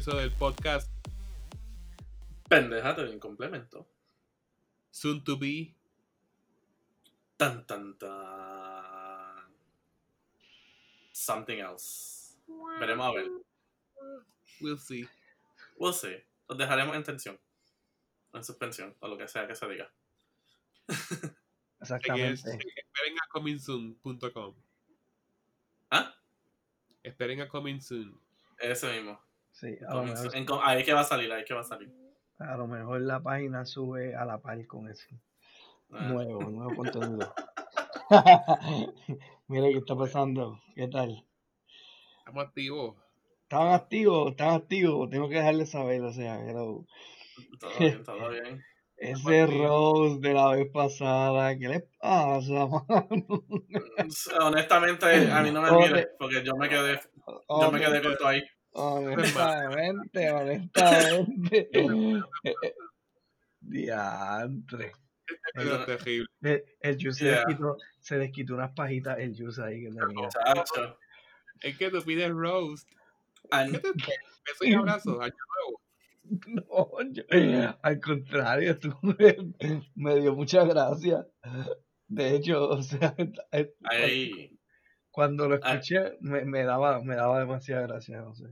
episodio del podcast Pendejate en complemento. Soon to be. Tan, tan, tan. Something else. Veremos a ver. We'll see. We'll see. Los dejaremos en tensión. En suspensión. O lo que sea que se diga. Exactamente. es- esperen a comingsoon.com. ¿Ah? Esperen a coming soon. Ese mismo. Sí, a lo, mejor, En ahí que va a salir, ahí que va a salir. a lo mejor la página sube a la par con eso. Ah, Nuevo, nuevo contenido. Mira qué está pasando. ¿Qué tal? Estamos activos. ¿Estaban activos? ¿Estaban activos? Tengo que dejarles saber, o sea, hello. Todo bien, todo bien. Ese Rose de la vez pasada, ¿qué les pasa, mano? Honestamente, a mí no me Oye. mire, porque yo me quedé, yo me quedé corto ahí. Honestamente, honestamente. Diantre. Pero no- terrible. El, el Juice se, Yeah. se desquitó unas pajitas, el Juice ahí que tenía. Es que tú pides roast. Ay, ¿Qué te Beso y abrazo. Año nuevo. No, yo- al contrario, tú me, me dio mucha gracia. De hecho, o sea, Ahí, cuando lo Ah. escuché me, me daba me daba demasiada gracia, no sé.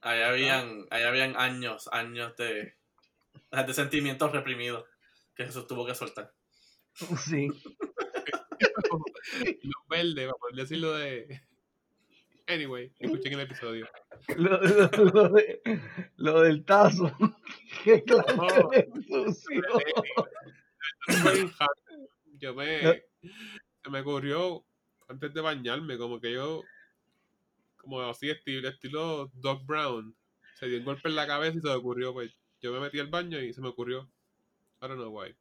ahí habían, ahí habían años, años de, de sentimientos reprimidos que Jesús tuvo que soltar. Sí, Los verdes, para poder decirlo de. Anyway, escuchen el episodio. lo, lo- lo de- lo del tazo. Qué clase Oh. de sucio. Yo me. Se me ocurrió antes de bañarme, como que yo. Como así, estilo, estilo Doc Brown. Se dio un golpe en la cabeza y se me ocurrió, pues. Yo me metí al baño y se me ocurrió. I don't know why. Eso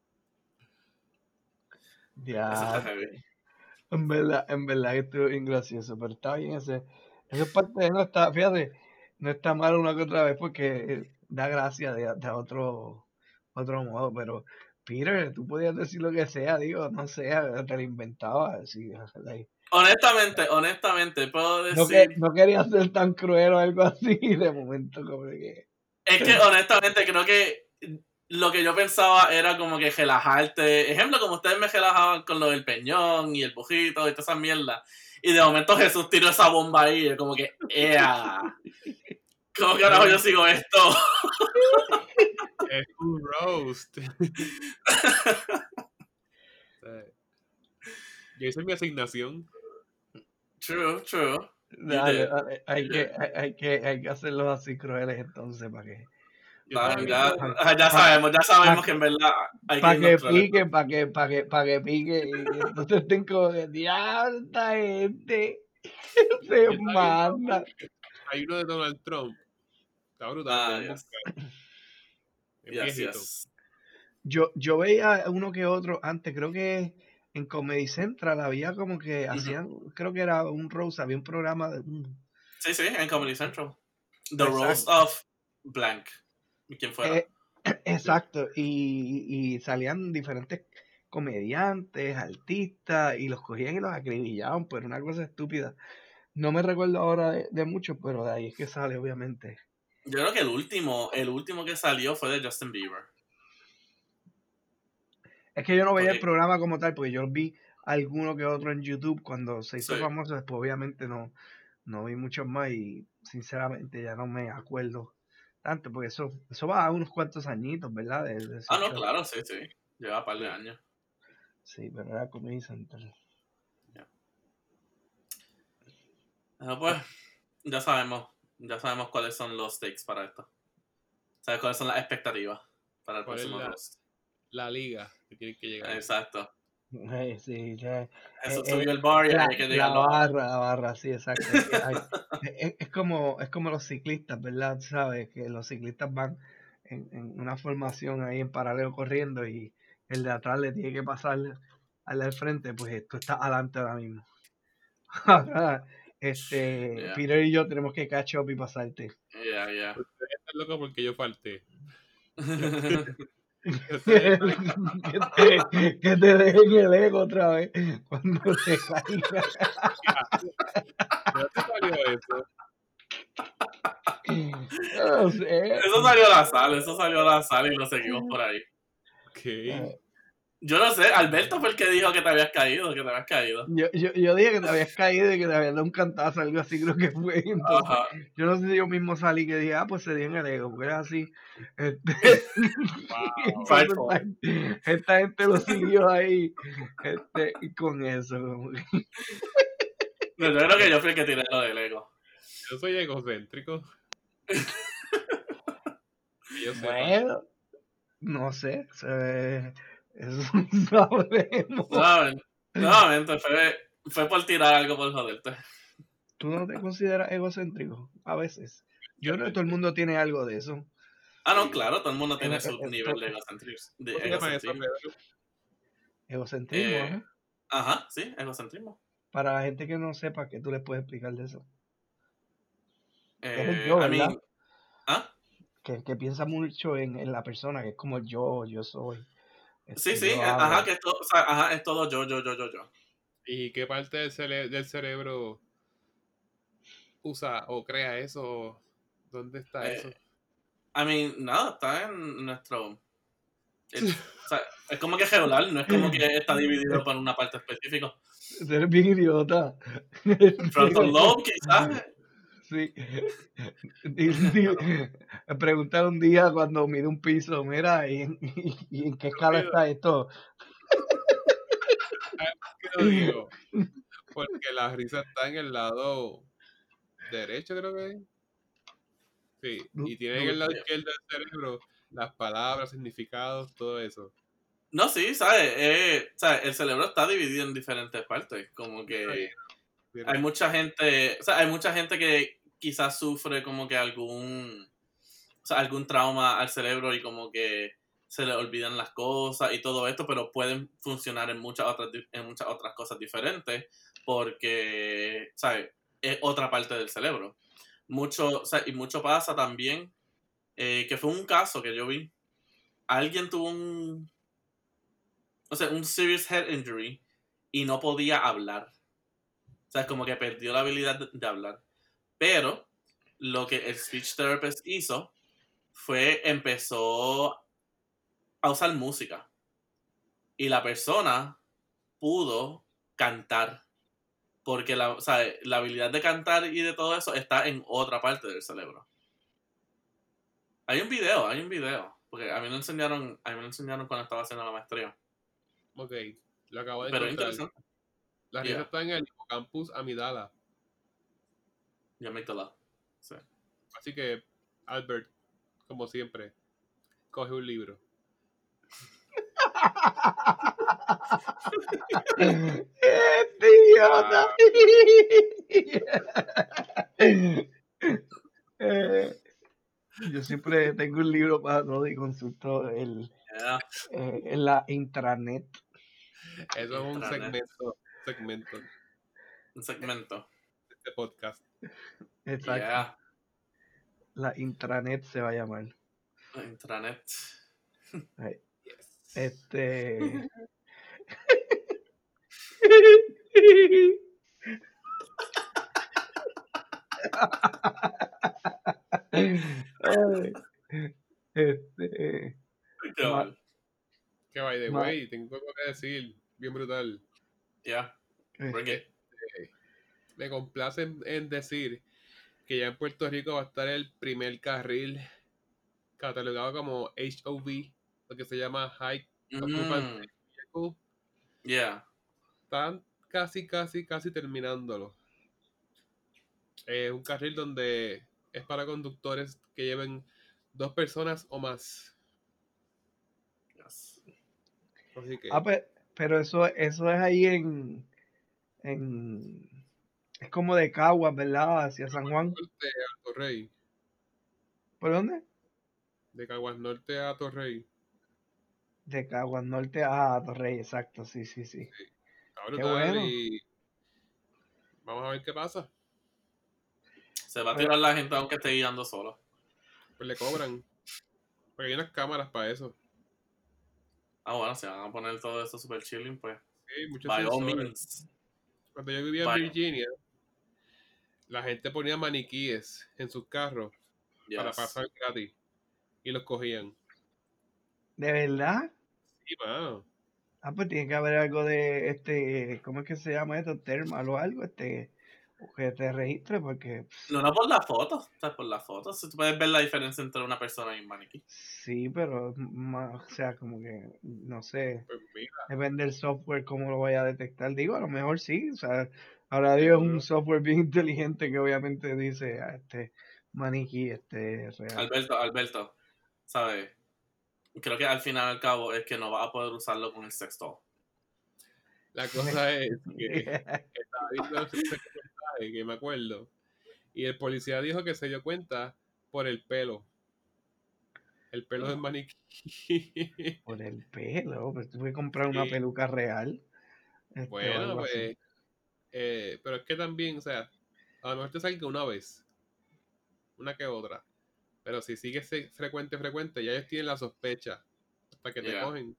Ya, está en verdad, en verdad que estuvo bien gracioso, pero está bien ese. Esa es parte de no está, fíjate, no está mal una que otra vez porque da gracia de, de otro, otro modo, pero Peter, tú podías decir lo que sea, digo, no sé, te lo inventabas, así, like, Honestamente, honestamente, puedo no, decir. que, no quería ser tan cruel o algo así, de momento como que, Es que honestamente creo que lo que yo pensaba era como que relajarte. Ejemplo, como ustedes me relajaban con lo del peñón y el bujito y toda esa mierda. Y de momento Jesús tiró esa bomba ahí. y como que, ¡ea! ¿Cómo carajo yo sigo esto? Es un roast. Yo hice mi asignación. True, true. dale, did. dale, hay, que, hay, hay que, hay que hacerlos así crueles entonces para que, Ah, ya, ya sabemos, ya sabemos que en verdad hay para que irnos tras- pique, para que, para que, para que pique, y entonces estén como que, diablo, esta gente se manda. Hay uno de Donald Trump. Está brutal. Ah, yes. Yo, yo veía uno que otro antes, creo que en Comedy Central había como que hacían, creo que era un Rose, había un programa de un- Sí, sí, en Comedy Central. The Exacto. Roast of Blank. ¿Y quién fuera? Eh, exacto, y, y salían diferentes comediantes, artistas, y los cogían y los acribillaban, pero una cosa estúpida. No me recuerdo ahora de, de muchos, pero de ahí es que sale, obviamente. Yo creo que el último, el último que salió fue de Justin Bieber. Es que yo no veía el programa como tal, porque yo vi alguno que otro en YouTube cuando se hizo Sí. famoso, después obviamente no, no vi muchos más y sinceramente ya no me acuerdo tanto, porque eso, eso va a unos cuantos añitos, ¿verdad? De- de ese Ah, no, show. claro, sí, sí. Lleva un par de años. Sí, pero era Comedy Central. Ah, pues, ya sabemos. Ya sabemos cuáles son los stakes para esto. ¿Sabes cuáles son las expectativas para el ¿Cuál es próximo la-? La liga que tiene que llegar. Exacto. Eh, sí, ya- Eso Eh, subió eh, el bar y la, hay que la llegarlo. a- barra, la barra, sí, exacto. Es, como, es como los ciclistas, ¿verdad? ¿Sabes? Que los ciclistas van en, en una formación ahí en paralelo corriendo y el de atrás le tiene que pasar al del frente, pues tú estás adelante ahora mismo. este, Yeah. Peter y yo tenemos que catch up y pasarte. Yeah, yeah. Estás loco porque yo falté. que, te, que te dejen el ego otra vez cuando te caiga. ¿De dónde salió eso? No sé. Eso salió a la sal, eso salió a la sal y lo seguimos por ahí. Ok. Yo no sé, Alberto fue el que dijo que te habías caído, que te habías caído. Yo, yo, yo dije que te habías caído y que te habías dado un cantazo, algo así creo que fue. Entonces, Ajá. yo no sé si yo mismo salí que dije, ah, pues se dio en el ego, porque es así. Este, Wow. Esta, esta gente lo siguió ahí este, y con eso. como que- No, yo creo que yo fui el que tiré lo del ego. Yo soy egocéntrico. Yo. Bueno, no sé, se ve- eso sabremos. Nuevamente, nuevamente fue, fue por tirar algo por joderte. ¿Tú no te consideras egocéntrico? A veces. Yo creo que todo el mundo tiene algo de eso. Ah, no, claro, todo el mundo tiene su nivel de egocentrismo. De ¿Cómo se llama eso, egocentrismo. Egocentrismo, Eh, ajá. Ajá, sí, egocentrismo. Para la gente que no sepa, ¿qué tú les puedes explicar de eso? Eh, yo, I mean, ¿verdad? ¿ah? Que, que piensa mucho en, en la persona, que es como yo, yo soy. Sí, este, sí, yo eh, ajá, que es todo, o sea, ajá, es todo yo, yo, yo, yo, yo. ¿Y qué parte del, cere- del cerebro usa o crea eso? ¿Dónde está Eh, eso? I mean, nada, está en nuestro... el- o sea, es como que es regular, no es como que está dividido por una parte específica. Eres bien idiota. Frontal lobe, quizás. Sí. Me preguntaron un día cuando mide un piso, mira, ¿y en, y- y en qué escala está esto? ¿Qué lo digo? Porque la risa está en el lado derecho, creo que es. Sí, y tiene en el lado izquierdo del cerebro las palabras, significados, todo eso. No, sí, ¿sabes? Eh, ¿sabes? El cerebro está dividido en diferentes partes. Como que hay mucha gente, o sea, hay mucha gente que quizás sufre como que algún, o sea, algún trauma al cerebro y como que se le olvidan las cosas y todo esto, pero pueden funcionar en muchas otras, en muchas otras cosas diferentes porque, ¿sabes? Es otra parte del cerebro. Mucho, y mucho pasa también, eh, que fue un caso que yo vi. Alguien tuvo un, o sea, un serious head injury y no podía hablar. O sea, como que perdió la habilidad de hablar. Pero lo que el speech therapist hizo fue empezó a usar música. Y la persona pudo cantar. Porque la, o sea, la habilidad de cantar y de todo eso está en otra parte del cerebro. Hay un video, hay un video. Porque a mí me enseñaron, a mí me enseñaron cuando estaba haciendo la maestría. Ok, lo acabo de Pero encontrar. interesante. La risa Yeah. está en el hipocampus amidala. Ya me la. Sí. Así que, Albert, como siempre, coge un libro. Este idiota. Eh, Yo siempre tengo un libro para todo y consulto el, Yeah. eh, en la intranet. Eso es un Intranet. segmento, segmento de Un segmento. este podcast. Exacto. Yeah. La intranet se va a llamar. Intranet. Este. Este. Mal. Que by the way, tengo algo que decir, bien brutal. Yeah. Bring it. Me complace en, en decir que ya en Puerto Rico va a estar el primer carril catalogado como HOV, lo que se llama High Mm, Vehicle. yeah. Están casi, casi, casi terminándolo. Es un carril donde es para conductores que lleven dos personas o más. Yes. Así que, Ah, pe- pero eso, eso es ahí en, en. Es como de Caguas, ¿verdad? Hacia San Juan. norte a Torrey. ¿Por dónde? De Caguas Norte a Torrey. De Caguas Norte a Torrey, exacto, sí, sí, sí. Está Qué bueno. y vamos a ver qué pasa. Se va a tirar la gente aunque esté guiando solo. Pues le cobran. Porque hay unas cámaras para eso. Ah, bueno, si van a poner todo eso super chilling, pues. Sí, muchos By all means. Cuando yo vivía en. Virginia, la gente ponía maniquíes en sus carros para pasar gratis y los cogían. ¿De verdad? Sí, mano. Ah, pues tiene que haber algo de este, ¿cómo es que se llama esto? Thermal o algo, este, que te registre porque No, no por las fotos, o sea, por las fotos. Tú puedes ver la diferencia entre una persona y un maniquí. sí, pero o sea, como que, no sé, Pues mira, depende del software cómo lo vaya a detectar. Digo, a lo mejor sí, o sea, ahora Dios es un software bien inteligente que obviamente dice, ah, este maniquí, este es real. Alberto, Alberto, ¿sabes? Creo que al final al cabo es que no vas a poder usarlo con el sexto. la cosa es que estaba viendo reportaje que me acuerdo y el policía dijo que se dio cuenta por el pelo. El pelo del maniquí. Por el pelo, pues tuve que comprar una Sí. peluca real. este, Bueno, así. Eh, pero es que también, o sea, a lo mejor te salga una vez, una que otra. Pero si sigue se- frecuente, frecuente, ya ellos tienen la sospecha hasta que te cogen.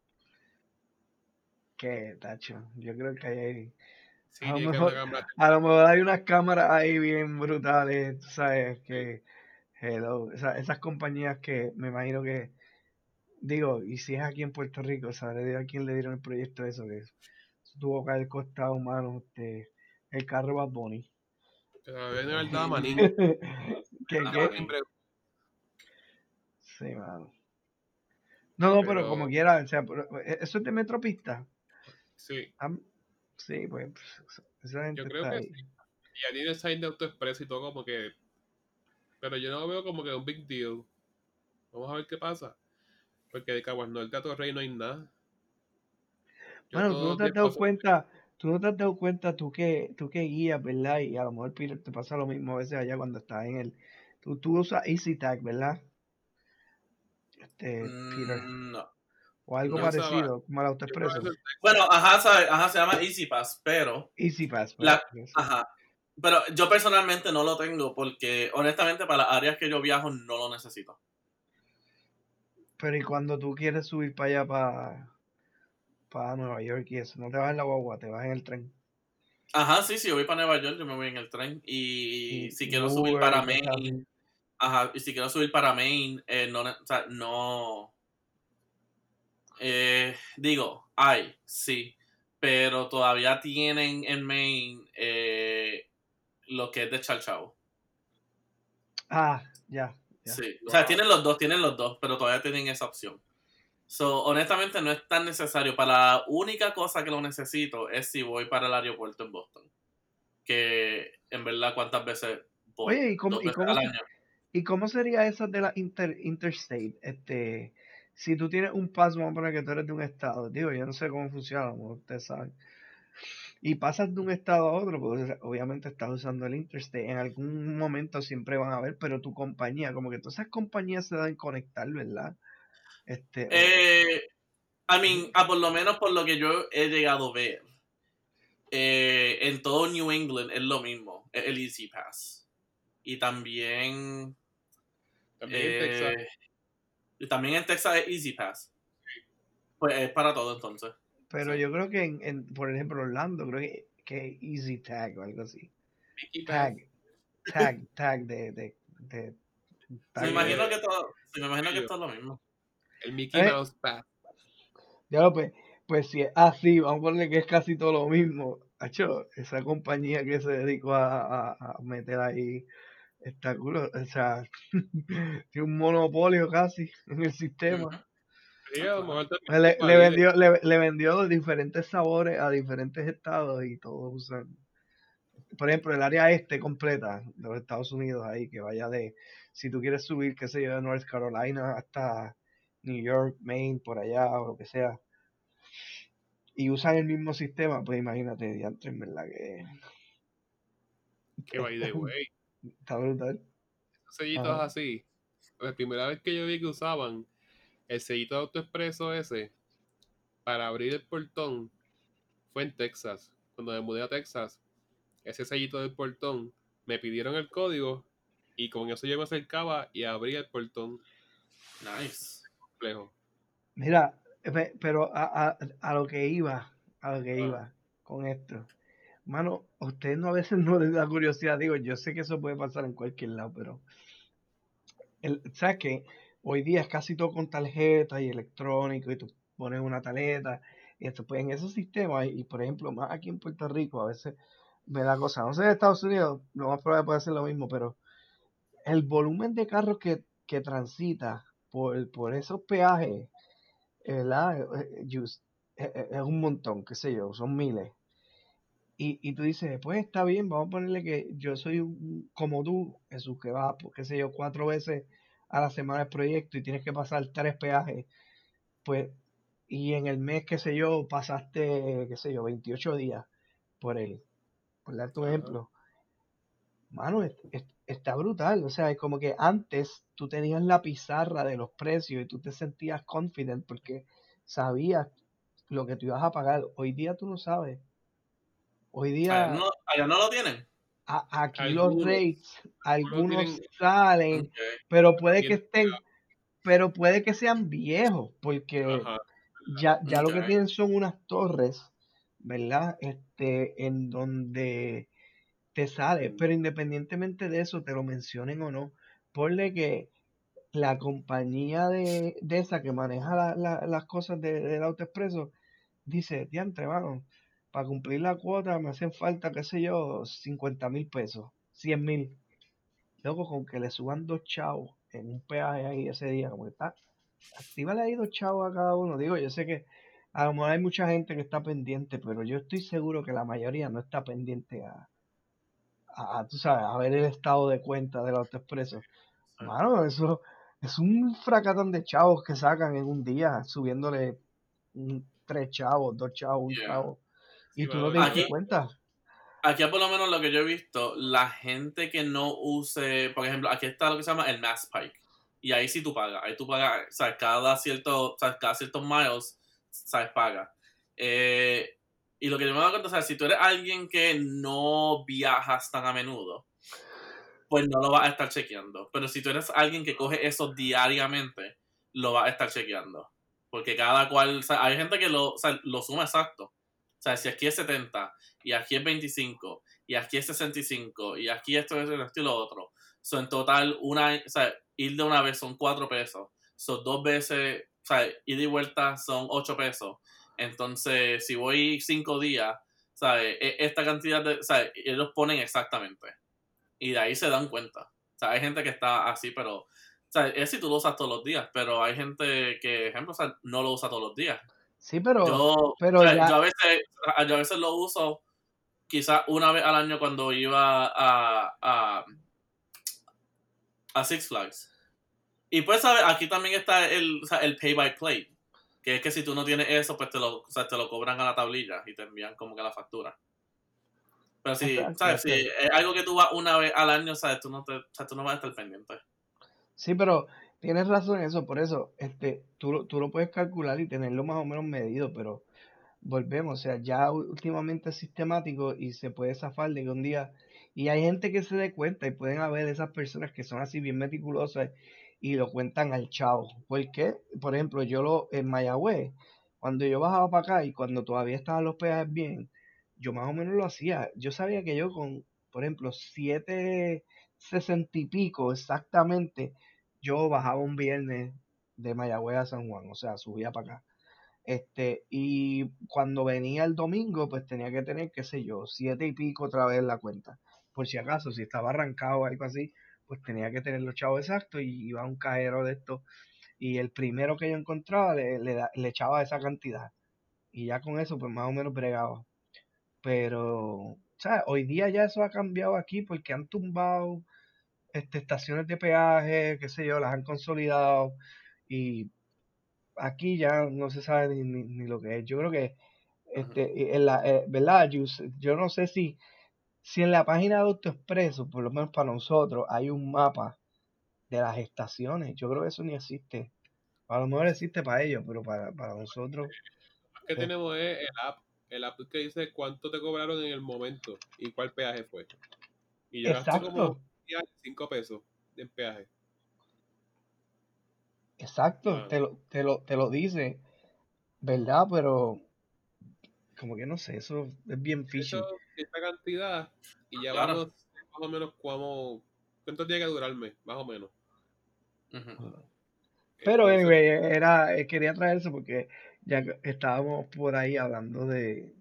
¿Qué, tacho? Yo creo que hay, Sí, A lo que mejor- a lo mejor hay unas cámaras ahí bien brutales, tú sabes, que, hello, esa- esas compañías que me imagino que, digo, y si es aquí en Puerto Rico, sabré de a quién le dieron el proyecto de eso, que eso tuvo que haber costado, humano, este, el carro Bad Bunny. Pero dado a Manín. ¿Qué. Sí, mano. No, no, pero, Pero- como quiera, o sea, pero, ¿e- ¿eso es de Metropista? Sí, Sí, pues, esa gente yo creo está que ahí. sí. Y ya tiene el sign de AutoExpress y todo como que... Pero yo no lo veo como que un big deal. Vamos a ver qué pasa. Porque de Caguas Norte a Torrey no hay nada. Yo Bueno, tú no te has dado cuenta, tú no te has dado cuenta, tú que, tú que guías, ¿verdad? Y a lo mejor Peter te pasa lo mismo a veces allá cuando estás en el, tú, tú usas EasyTag, ¿verdad? Este, Peter, Mm, no. o algo no parecido, como el AutoExpreso. Bueno, ajá, ¿sabes? Ajá, se llama Easy Pass, pero EasyPass, La- ¿verdad? Sí. Ajá. Pero yo personalmente no lo tengo porque honestamente para las áreas que yo viajo no lo necesito. Pero y cuando tú quieres subir para allá, para, para Nueva York y eso, no te vas en la guagua, te vas en el tren. Ajá, sí, si yo voy para Nueva York, yo me voy en el tren. Y, Y- si quiero subir para Maine, ajá, y si quiero subir para Maine, eh, no, o sea, no. Eh, digo, hay, sí, pero todavía tienen en Maine eh, lo que es de Chalchao. Ah, ya. Ya. Sí, o sea, tienen los dos, tienen los dos, pero todavía tienen esa opción. So, honestamente, no es tan necesario. Para la única cosa que lo necesito es si voy para el aeropuerto en Boston. Que en verdad, ¿cuántas veces voy? Oye, ¿y cómo, y cómo, al se- año. ¿y cómo sería esa de la inter, interstate? Este, si tú tienes un paso, vamos a poner que tú eres de un estado, digo, yo no sé cómo funciona, como ustedes saben. Y pasas de un estado a otro, porque obviamente estás usando el interstate, en algún momento siempre van a ver, pero tu compañía, como que todas esas compañías se deben conectar, ¿verdad? Este, Eh, I mean, ah, por lo menos por lo que yo he llegado a ver, eh, en todo New England es lo mismo, es el Easy Pass. Y también, También en Texas. eh, y también en Texas es Easy Pass. Pues es para todo entonces. pero sí. yo creo que, en, en- por ejemplo, Orlando, creo que, que es Easy Tag o algo así. Tag, tag, tag de, de, de tag Me de- imagino que todo, me imagino que esto es lo mismo. El Mickey Eh. Mouse Pass. Ya lo, pues, pues si es así, vamos a ponerle que es casi todo lo mismo. Hacho, esa compañía que se dedicó a, a, a meter ahí está culo, o sea, tiene un monopolio casi en el sistema. Sí, también Le, vendió, le, le vendió los diferentes sabores a diferentes estados y todos usan. Por ejemplo, el área este completa de los Estados Unidos ahí, que vaya de, si tú quieres subir, qué sé yo, de North Carolina hasta New York, Maine, por allá, o lo que sea, y usan el mismo sistema, pues imagínate, diantre, en verdad que Que by the way. está brutal. Esos sellitos Ajá. así. La primera vez que yo vi que usaban el sellito de AutoExpreso ese para abrir el portón fue en Texas. Cuando me mudé a Texas, ese sellito del portón, me pidieron el código y con eso yo me acercaba y abría el portón Nice. Complejo. Mira, pe- pero a, a, a lo que iba, a lo que Ah. iba con esto. mano, a ustedes no a veces no les da curiosidad, digo, yo sé que eso puede pasar en cualquier lado, pero el, ¿sabes Hoy día es casi todo con tarjeta y electrónico y tú pones una tarjeta y esto, pues en esos sistemas y por ejemplo, más aquí en Puerto Rico a veces me da cosa, no sé en Estados Unidos, lo más probable puede ser lo mismo, pero el volumen de carros que, que transita por, por esos peajes, ¿verdad? Eh, eh, es un montón, qué sé yo, son miles. Y, y tú dices, pues está bien, vamos a ponerle que yo soy como tú, Jesús, que va, pues, qué sé yo, cuatro veces a la semana el proyecto y tienes que pasar tres peajes, pues, y en el mes, qué sé yo, pasaste, qué sé yo, 28 días por él, por dar tu ejemplo. Mano, está brutal, o sea, es como que antes tú tenías la pizarra de los precios y tú te sentías confident porque sabías lo que tú ibas a pagar. Hoy día tú no sabes. Hoy día. Allá no, lo tienen. aquí los rates, algunos salen, pero puede que estén, pero puede que sean viejos, porque ya, ya lo que tienen son unas torres, ¿verdad? Este, en donde te sale, pero independientemente de eso, te lo mencionen o no, ponle que la compañía de, esa que maneja las cosas del auto expreso dice, diantre, vamos, para cumplir la cuota me hacen falta, qué sé yo, 50 mil pesos, 100 mil. Luego con que le suban dos chavos en un peaje ahí ese día, como está, actívale ahí dos chavos a cada uno. Digo, yo sé que a lo mejor hay mucha gente que está pendiente, pero yo estoy seguro que la mayoría no está pendiente a, a, tú sabes, a ver el estado de cuenta del autoexpreso. Mano, eso es un fracatón de chavos que sacan en un día, subiéndole tres chavos, dos chavos, un chavo. Y tú no te das cuenta. Aquí por lo menos lo que yo he visto, la gente que no use, por ejemplo, aquí está lo que se llama el Mass Pike. Y ahí sí tú pagas. Ahí tú pagas, o sea, cada cierto, o cada ciertos miles, sabes, paga. Eh, y lo que yo me cuenta, o sea, si tú eres alguien que no viajas tan a menudo, pues no lo vas a estar chequeando. Pero si tú eres alguien que coge eso diariamente, lo vas a estar chequeando. Porque cada cual, o sea, hay gente que lo, o sea, lo suma exacto. O sea, si aquí es 70, y aquí es 25, y aquí es 65, y aquí esto es esto y lo otro. son en total, una, o sea, ir de una vez son 4 pesos. Son dos veces, o sea, ir y vuelta son 8 pesos. Entonces, si voy 5 días, ¿sabes? E, esta cantidad de, ¿sabes? Ellos ponen exactamente. Y de ahí se dan cuenta. O sea, hay gente que está así, pero o sea, es si tú lo usas todos los días, pero hay gente que, ejemplo, o sea, no lo usa todos los días. Sí, pero. Yo, pero yo, a veces, yo a veces lo uso quizás una vez al año cuando iba a, a, a Six Flags. Y pues, ¿sabes? Aquí también está el, el pay by play. Que es que si tú no tienes eso, pues te lo, o sea, te lo cobran a la tablilla y te envían como que la factura. Pero si, ¿sabes? Si es algo que tú vas una vez al año, ¿sabes? Tú no, te, o sea, tú no vas a estar pendiente. Sí, pero tienes razón en eso, por eso este, tú, tú lo puedes calcular y tenerlo más o menos medido, pero volvemos, o sea, ya últimamente es sistemático y se puede zafar de que un día, y hay gente que se dé cuenta y pueden haber esas personas que son así bien meticulosas y lo cuentan al chavo. Porque, por ejemplo, yo lo en Mayagüez, cuando yo bajaba para acá y cuando todavía estaban los peajes bien, yo más o menos lo hacía. Yo sabía que yo con, por ejemplo, 7.60 y pico exactamente, yo bajaba un viernes de Mayagüez a San Juan, o sea, subía para acá. Este, y cuando venía el domingo, pues tenía que tener, qué sé yo, siete y pico otra vez la cuenta. Por si acaso, si estaba arrancado o algo así, pues tenía que tener los chavos exactos y iba a un cajero de esto y el primero que yo encontraba le, le, echaba esa cantidad y ya con eso pues más o menos bregaba pero o sea, hoy día ya eso ha cambiado aquí porque han tumbado este, estaciones de peaje, qué sé yo, las han consolidado y aquí ya no se sabe ni, ni, lo que es. Yo creo que, este, en la, eh, ¿verdad? Yo, yo no sé si si en la página de AutoExpreso, por lo menos para nosotros, hay un mapa de las estaciones, yo creo que eso ni existe. A lo mejor existe para ellos, pero para, nosotros. Lo que tenemos es el app, el app que dice cuánto te cobraron en el momento y cuál peaje fue. Y yo Exacto. como 5 pesos de peaje. Exacto, ah. te, lo, te, lo, te lo dice, ¿verdad? Pero como que no sé, eso es bien fishy. Eso, esta cantidad y ya Claro. vamos más o menos como cuánto tiene que durarme, más o menos. Pero Entonces, anyway, era, eh, quería traer eso porque ya estábamos por ahí hablando de,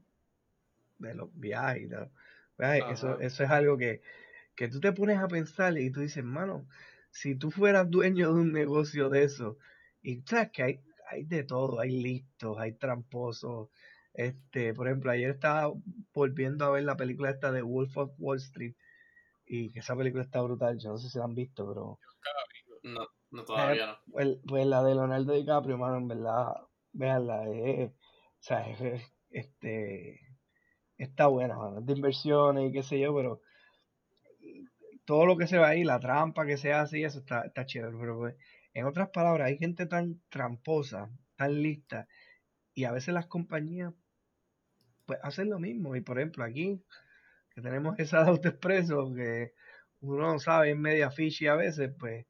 de los viajes y tal. ¿verdad? Eso, eso es algo que, que tú te pones a pensar y tú dices, mano, si tú fueras dueño de un negocio de eso, y sabes que hay, hay de todo, hay listos, hay tramposos. Este, por ejemplo, ayer estaba volviendo a ver la película esta de Wolf of Wall Street y que esa película está brutal, yo no sé si la han visto, pero No, no todavía no. pues, pues la de Leonardo DiCaprio, mano, en verdad, véanla, es, o sea, es- es- este, está buena, mano, es de inversiones y qué sé yo, pero todo lo que se ve ahí, la trampa que se hace y eso está, está chévere, pero pues, en otras palabras, hay gente tan tramposa, tan lista, y a veces las compañías, pues, hacen lo mismo, y por ejemplo, aquí, que tenemos esa de AutoExpreso, que uno no sabe, es media fishy a veces, pues,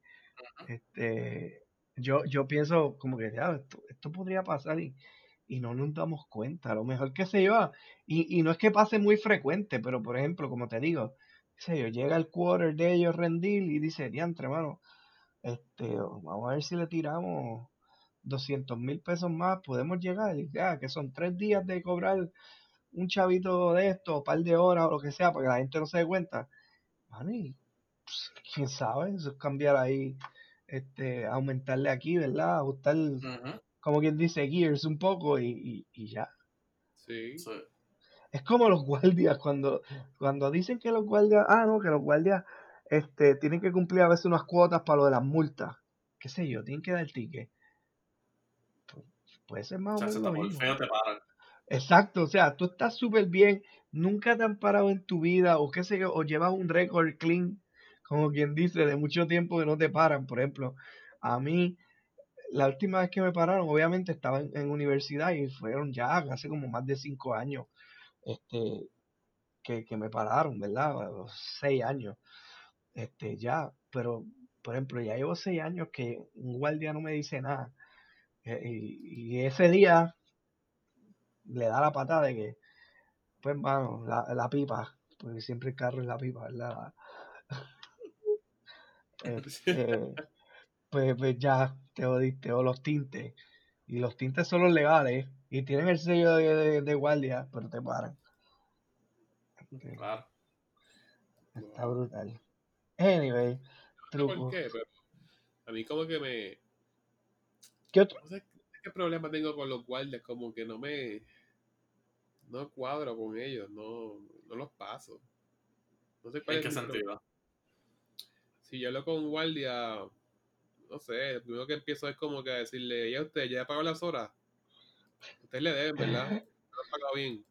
este, yo, yo pienso como que, ya, esto, esto podría pasar y, y no nos damos cuenta, a lo mejor que se lleva, y, y no es que pase muy frecuente, pero por ejemplo, como te digo, sé yo, llega el quarter de ellos rendir y dice, diantre, mano, este, vamos a ver si le tiramos 200 mil pesos más, podemos llegar, y ya, que son tres días de cobrar un chavito de esto, un par de horas o lo que sea, para que la gente no se dé cuenta. Mano, y, pues, quién sabe, eso es cambiar ahí, este, aumentarle aquí, ¿verdad? Ajustar, como quien dice, gears un poco y, y, y ya. sí. Sí. Es como los guardias, cuando, cuando dicen que los guardias, ah, no, que los guardias este, tienen que cumplir a veces unas cuotas para lo de las multas, qué sé yo, tienen que dar ticket. Pues, puede ser más o sea, menos si lo te por mismo. feo te paran. Exacto, o sea, tú estás súper bien, nunca te han parado en tu vida, o qué sé yo, o llevas un récord clean, como quien dice, de mucho tiempo que no te paran. Por ejemplo, a mí, la última vez que me pararon, obviamente estaba en, universidad y fueron ya hace como más de cinco años este, que, que me pararon, ¿verdad? Seis años, este, ya, pero, por ejemplo, ya llevo seis años que un guardia no me dice nada. Eh, y ese día le da la patada de que, pues, mano, la, la pipa, porque siempre el carro es la pipa, ¿verdad? Pues, eh, pues, pues ya te jodiste, o los tintes. Y los tintes son los legales y tienen el sello de, de- de guardia, pero te paran. Este, Claro. Está brutal. Anyway, truco. por qué, pero a mí como que me... ¿Qué otro? No sé qué problema tengo con los guardias, como que no me... No cuadro con ellos, no, no los paso. No sé cuál ¿En es qué problema. sentido? Si yo hablo con un guardia, no sé, lo primero que empiezo es como que a decirle, ya usted, ya pagó las horas. Ustedes le deben, ¿verdad? No lo pagado bien.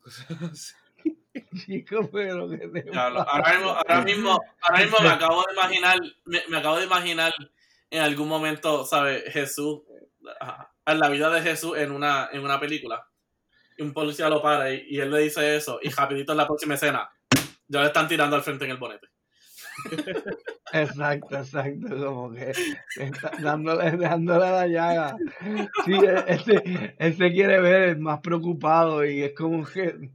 Cosas así. Chico, pero que te ahora mismo, ahora mismo, ahora mismo me acabo de imaginar, me, me acabo de imaginar en algún momento, ¿sabes? Jesús, en la vida de Jesús en una, en una película. Y un policía lo para y, y él le dice eso, y rapidito en la próxima escena, ya le están tirando al frente en el bonete. Exacto, exacto, como que está dándole, dándole la llaga. Sí, e- ese, ese quiere ver el más preocupado y es como que,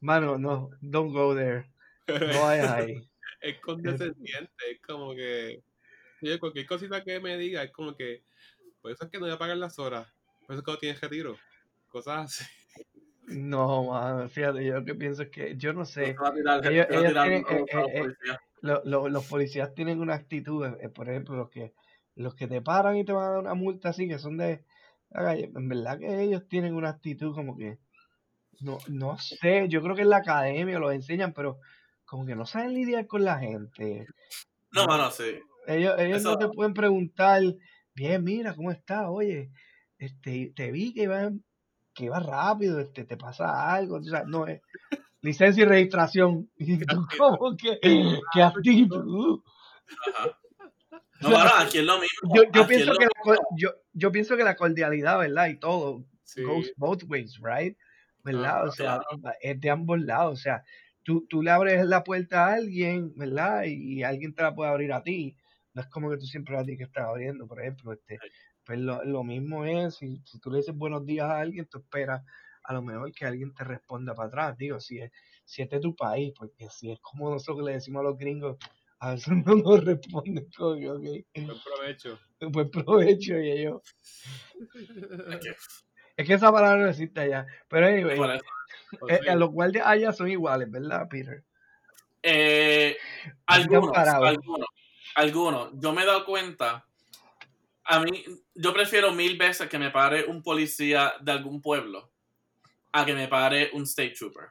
mano, no, don't go there, no vayas ahí. es condescendiente, es como que oye, cualquier cosita que me diga es como que por eso es que no voy a pagar las horas, por eso es que no tienes retiro, cosas así. No, mano, fíjate, yo lo que pienso es que, yo no sé, eh, los eh, eh, policías. tienen una actitud, eh, por ejemplo, los que, los que te paran y te van a dar una multa así, que son de, en verdad que ellos tienen una actitud como que, no, no sé, yo creo que en la academia los enseñan, pero como que no saben lidiar con la gente. No, No, mano, sí. ellos, ellos Eso, no te pueden preguntar, bien, mira, ¿cómo estás? Oye, este, te vi que ibas que ibas rápido, este, te pasa algo, o sea, no es licencia y registración. Y tú como que, qué actitud. ajá. No, mano, aquí es lo mismo. yo, yo pienso que la, yo, yo pienso que la cordialidad, ¿verdad? Y todo goes Sí, both ways, right? ¿Verdad? ajá, O sea, Claro. es de ambos lados. O sea, tú, tú le abres la puerta a alguien, ¿verdad? Y, alguien te la puede abrir a ti. No es como que tú siempre a ti que estás abriendo, por ejemplo. Este, pues lo, lo mismo es, si, si tú le dices buenos días a alguien, tú esperas a lo mejor que alguien te responda para atrás. Digo, si es, si es tu país, porque si es como nosotros le decimos a los gringos, a veces no nos responden como que, ok, Buen provecho. buen provecho y ellos. Es que, Es que esa palabra no existe allá. Pero anyway, por eso. O eh, sí. eh, los guardias allá son iguales, ¿verdad, Peter? Eh, algunos, algunos, algunos. Yo me he dado cuenta. A mí, yo prefiero mil veces que me pare un policía de algún pueblo a que me pare un state trooper.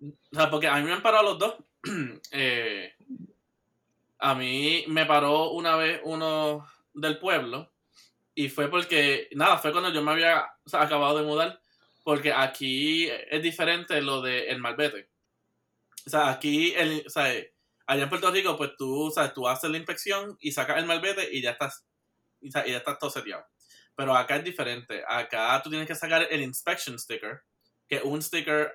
O sea, porque a mí me han parado los dos. Eh, a mí me paró una vez uno del pueblo y fue porque, nada, fue cuando yo me había acabado de mudar, porque aquí es diferente lo del el malvete. O sea, aquí, el, o sea, allá en Puerto Rico, pues tú, sea, tú haces la inspección y sacas el malvete y ya estás, y, ya estás todo seteado. Pero acá es diferente. Acá tú tienes que sacar el inspection sticker, que es un sticker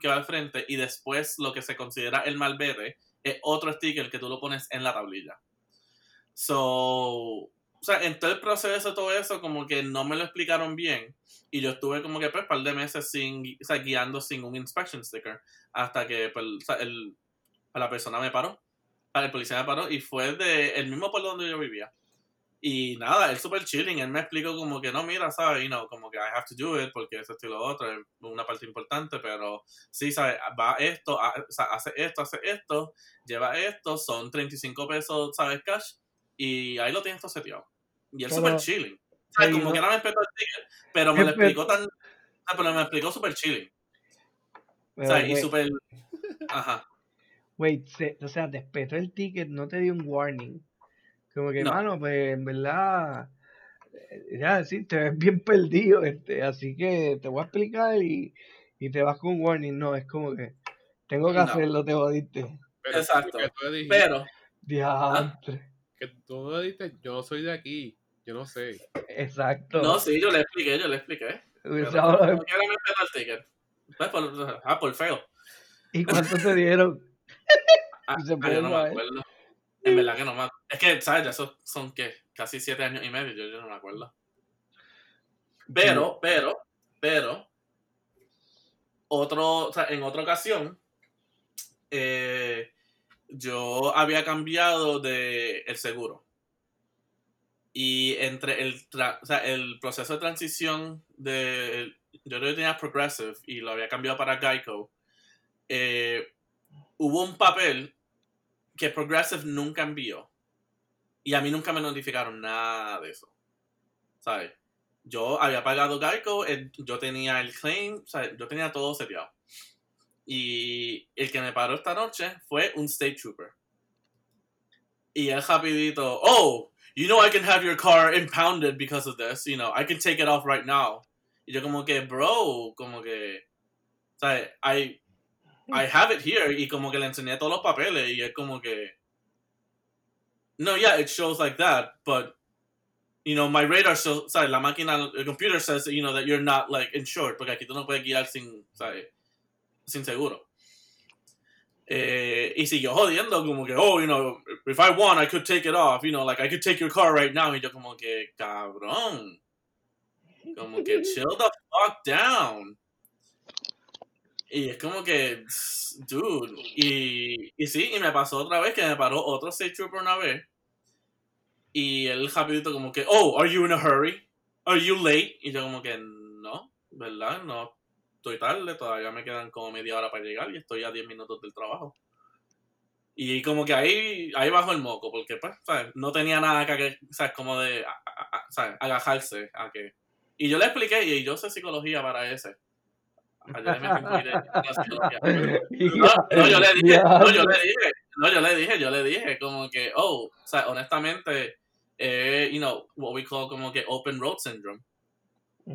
que va al frente, y después lo que se considera el malvete es otro sticker que tú lo pones en la tablilla. So, o sea, en todo el proceso todo eso, como que no me lo explicaron bien. Y yo estuve como que pues, un par de meses sin, o guiando sin un inspection sticker. Hasta que pues, el, la persona me paró. El policía me paró y fue de el mismo pueblo donde yo vivía. Y nada, él súper chilling. Él me explicó como que no, mira, ¿sabes? You know, como que I have to do it porque eso esto y lo otro es una parte importante. Pero sí, ¿sabes? Va esto, ha- o sea, hace esto, hace esto, lleva esto, son 35 pesos, ¿sabes? Cash. Y ahí lo tienes todo seteado. Y él súper chilling. Ahí como no- que no me respetó el ticket, pero me lo explicó tan. pero me explicó súper chilling. Sea, y súper. Ajá. Wait, se- o sea, te espetó el ticket, no te dio un warning. Como que, No. mano, pues en verdad, eh, ya decir, te ves bien perdido, este, así que te voy a explicar y, y te vas con un warning. No, es como que tengo que No. hacerlo, te jodiste. Pero Exacto. Que tú dijiste, Pero, Diantre. que tú le dijiste, yo no soy de aquí. Yo no sé. Exacto. no, sí, yo le expliqué, yo le expliqué. Pero, quiera me respetó el ticket. Pues por, ah, por feo. ¿Y cuánto te dieron? Ah, Se puede yo no me saber. acuerdo. En verdad que no me Es que, ¿sabes? Ya esos son, ¿qué? Casi siete años y medio, yo, yo no me acuerdo. Pero, pero, pero, otro, o sea, en otra ocasión, eh, yo había cambiado de el seguro. Y entre el, tra- o sea, el proceso de transición de, yo creo que tenía Progressive y lo había cambiado para Geico, eh, hubo un papel que Progressive nunca envió. Y a mí nunca me notificaron nada de eso. ¿Sabes? Yo había pagado Geico, yo tenía el claim, yo tenía todo seteado. Y el que me paró esta noche fue un State Trooper. Y él rapidito, oh, you know I can have your car impounded because of this, you know, I can take it off right now. Y yo como que, bro, como que, ¿sabes? I, I have it here. Y como que le enseñé todos los papeles y es como que, no, yeah, it shows like that, but, you know, my radar shows, ¿sabes? La máquina, el computer says, you know, that you're not, like, insured, porque aquí tú no puedes guiar sin, ¿sabes? Sin seguro. Eh, y siguió jodiendo, como que, oh, you know, if I want, I could take it off, you know, like, I could take your car right now. Y yo como que, cabrón. Como que, chill the fuck down. Y es como que, dude. Y, y sí, y me pasó otra vez que me paró otro state trooper una vez. Y él rapidito como que, oh, are you in a hurry? Are you late? Y yo como que, no, ¿verdad? No, estoy tarde, todavía me quedan como media hora para llegar y estoy a 10 minutos del trabajo. Y como que ahí, ahí bajo el moco, porque pues, ¿sabes? No tenía nada que, ¿sabes? Como de, a- a-. Agajarse a que... Y yo le expliqué, y yo sé psicología para ese. Me no, no, yo le dije, no, yo le dije, no, yo le dije, yo le dije, como que, oh, o sea, honestamente, eh, you know, what we call como que open road syndrome.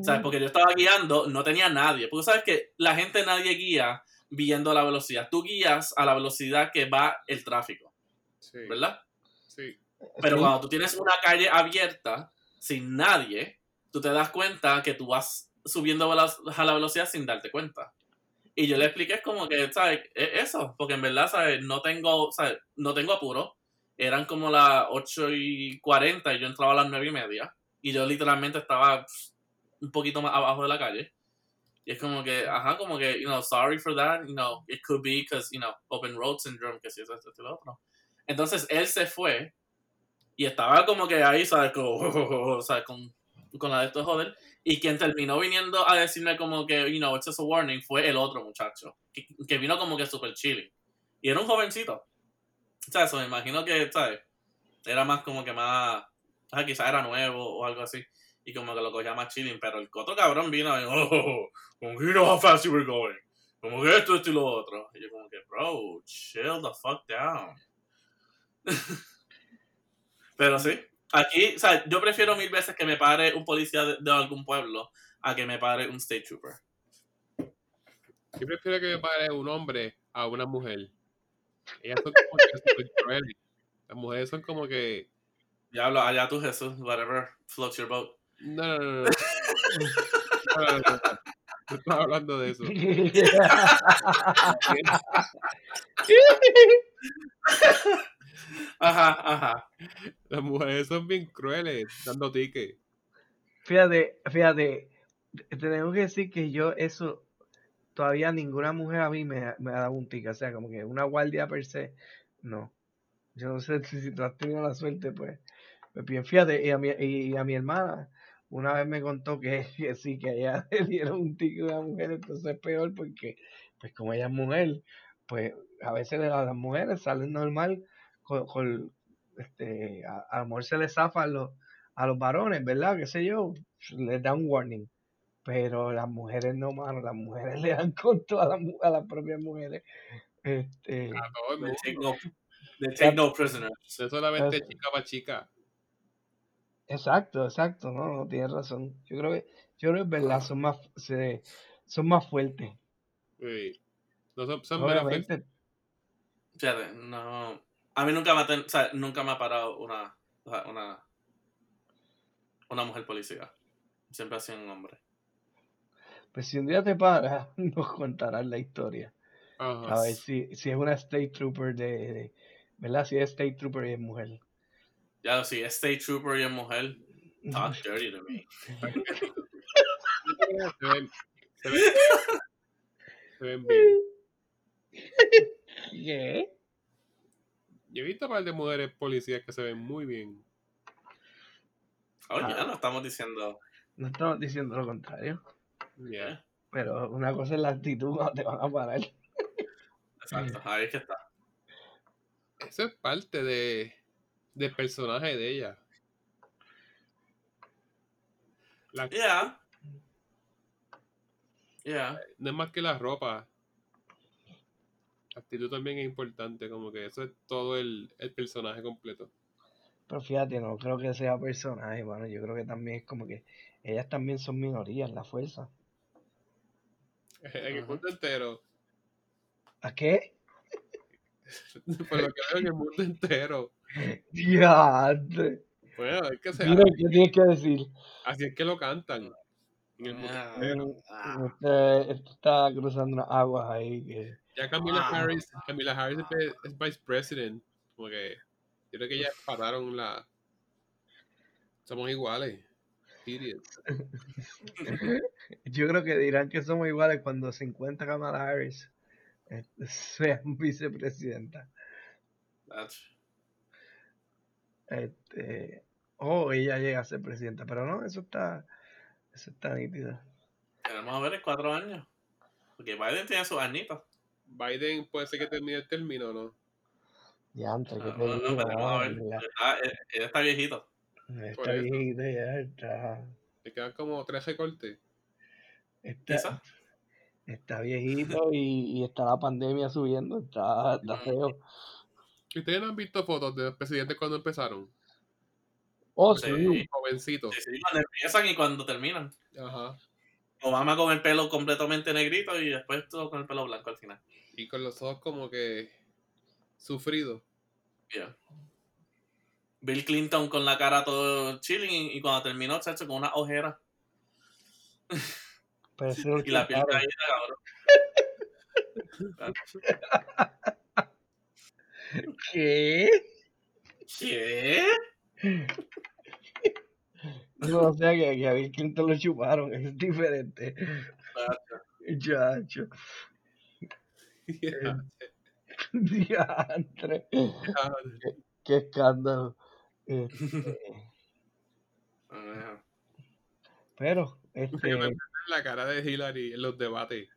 ¿Sabes? Porque yo estaba guiando, no tenía nadie. Porque sabes que la gente nadie guía viendo la velocidad. Tú guías a la velocidad que va el tráfico, Sí. ¿verdad? Sí. Pero Sí. cuando tú tienes una calle abierta, sin nadie, tú te das cuenta que tú vas subiendo a la, velocidad sin darte cuenta. Y yo le expliqué es como que, ¿sabes? E- Eso, porque en verdad, ¿sabes? No tengo, ¿sabes? No tengo apuro. Eran como las 8 y 40 y yo entraba a las 9 y media. Y yo literalmente estaba un poquito más abajo de la calle. Y es como que, ajá, como que, you know, sorry for that, you know, it could be because, you know, open road syndrome, que si eso, esto y lo otro. Entonces él se fue y estaba como que ahí, ¿sabes? Como, sea, con, con la de esto de joder. Y quien terminó viniendo a decirme como que, you know, it's just a warning, fue el otro muchacho, que, vino como que super chilling. Y era un jovencito. O sea, eso me imagino que, ¿sabes? Era más como que más, ah, quizás era nuevo o algo así. Y como que lo cogía más chilling, pero el otro cabrón vino y, oh, como que you know how fast you were going. Como que esto, esto y lo otro. Y yo como que, bro, chill the fuck down. pero sí, aquí, o sea, yo prefiero mil veces que me pare un policía de, de algún pueblo a que me pare un state trooper. Yo prefiero que me pare un hombre a una mujer. Ellas son como que crueles. Las mujeres son como que. Diablo, allá tú Jesús, whatever floats your boat. No, no, no, no. No, no, no, no. No estaba hablando de eso. Ajá. Las mujeres son bien crueles, dando tickets. Fíjate, fíjate, tenemos que decir que yo eso, todavía ninguna mujer a mí me, me ha dado un ticket, o sea, como que una guardia per se, no. Yo no sé si, tú has tenido la suerte, pues, pues bien, fíjate, y a mi, y, a mi hermana una vez me contó que, que sí, que ella le dieron un ticket a una mujer, entonces es peor porque, pues como ella es mujer, pues a veces las mujeres salen normal con, con este, a, a lo mejor se les zafa a los, a los varones, ¿verdad? Qué sé yo, les da un warning. Pero las mujeres no, mano, las mujeres le dan con todas las mu- a las propias mujeres. Este, A todo el They mundo. take no, they take no prisoners. Es solamente Eso. chica para chica. exacto, exacto, no, no, tienes razón. Yo creo que, yo creo que es verdad, son más, se, son más fuertes. Sí. No son, son menos Obviamente, Fíjate, no. A mí nunca me, ha ten- o sea, nunca me ha parado una, o sea, una, una mujer policía. Siempre ha sido un hombre. pues si un día te paras, nos contarás la historia. A ver si, si es una state trooper de, de- ¿verdad? Si es state trooper y es mujer. Ya, si es state trooper y es mujer, talk dirty to me. Se ven, se ven, se ven bien. ¿Qué? Yo he visto un par de mujeres policías que se ven muy bien. Oye, Ah. no estamos diciendo. No estamos diciendo lo contrario. Yeah. Pero una cosa es la actitud cuando te van a parar. Exacto, ahí es que está. Eso es parte de, del personaje de ella. La- Yeah. Yeah. no es más que la ropa. La actitud también es importante, como que eso es todo el, el personaje completo. Pero fíjate, no creo que sea personaje, mano. Yo creo que también es como que ellas también son minorías, la fuerza. En el mundo entero. ¿A qué? Por lo que veo en el mundo entero. Diadre. Bueno, es que se, Mira, ¿qué tienes que decir? así es que lo cantan. En el mundo Ah. entero. Ah. Este, este está cruzando unas aguas ahí. Que... Ya Camila Wow. Harris, Camila Harris es, es vice president. Como que yo creo que ya pararon la. Somos iguales. Period. Yo creo que dirán que somos iguales cuando se encuentra Kamala Harris este, sea vicepresidenta. That's- Este, o ella llega a ser presidenta, pero no, eso está, eso está nítido. Queremos a ver en cuatro años. Porque Biden tiene sus añitos. Biden puede ser que termine el término, ¿no? Diantre, que No, te no, no, digo, veremos a ah, Está, él, él está viejito. está Por eso. viejito ya, está, Le quedan como tres recortes. está, está viejito y, y está la pandemia subiendo, está, está feo. ¿Ustedes no han visto fotos de los presidentes cuando empezaron? Oh, Sí. sí, Jovencitos. Sí, sí, cuando empiezan y cuando terminan. Ajá. Obama con el pelo completamente negrito y después todo con el pelo blanco al final. Y con los ojos como que sufridos. Yeah. Bill Clinton con la cara todo chilling y, cuando terminó, chacho, con una ojera. Y la piel caída, cabrón. ¿Qué? ¿Qué? O sea que, que a Bill Clinton lo chuparon, es diferente. Chacho. Diantre. ya. Qué, qué escándalo. Este, pero, Yo me este, la cara de Hillary en los debates.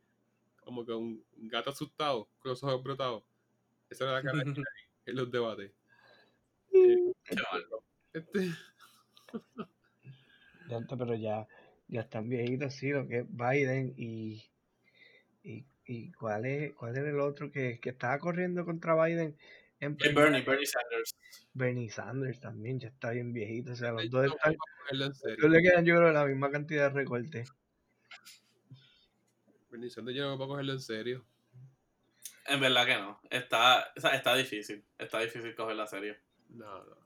Como que un gato asustado, con los ojos brotados. Esa era la cara de Hillary en los debates. Chaval. Este, pero ya, ya están viejitos, sí, lo que es Biden y, y, y cuál es, cuál era el otro que, que estaba corriendo contra Biden en? Bernie, Bernie Sanders. Bernie Sanders también ya está bien viejito, o sea, los dos están, a cogerlo en serio. le quedan yo creo la misma cantidad de recortes. Bernie Sanders yo no puedo cogerlo en serio. En verdad que no. Está, o sea, está difícil. Está difícil coger la serie. No, no.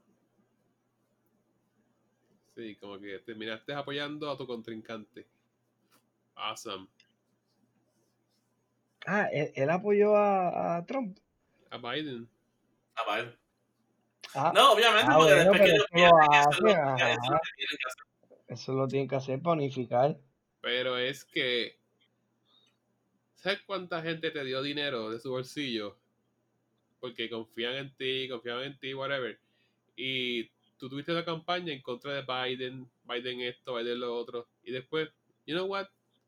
Sí, como que terminaste apoyando a tu contrincante. Awesome. Ah, él, él apoyó a, a Trump. A Biden. Ah, Biden. Ah, No, obviamente, Ah, porque bueno, después que pero ellos eso pierden, eso lo tienen que hacer para unificar. Pero es que. ¿Sabes cuánta gente te dio dinero de su bolsillo? Porque confían en ti, confían en ti, whatever. Y tú tuviste una campaña en contra de Biden, Biden esto, Biden lo otro. Y después, you know what?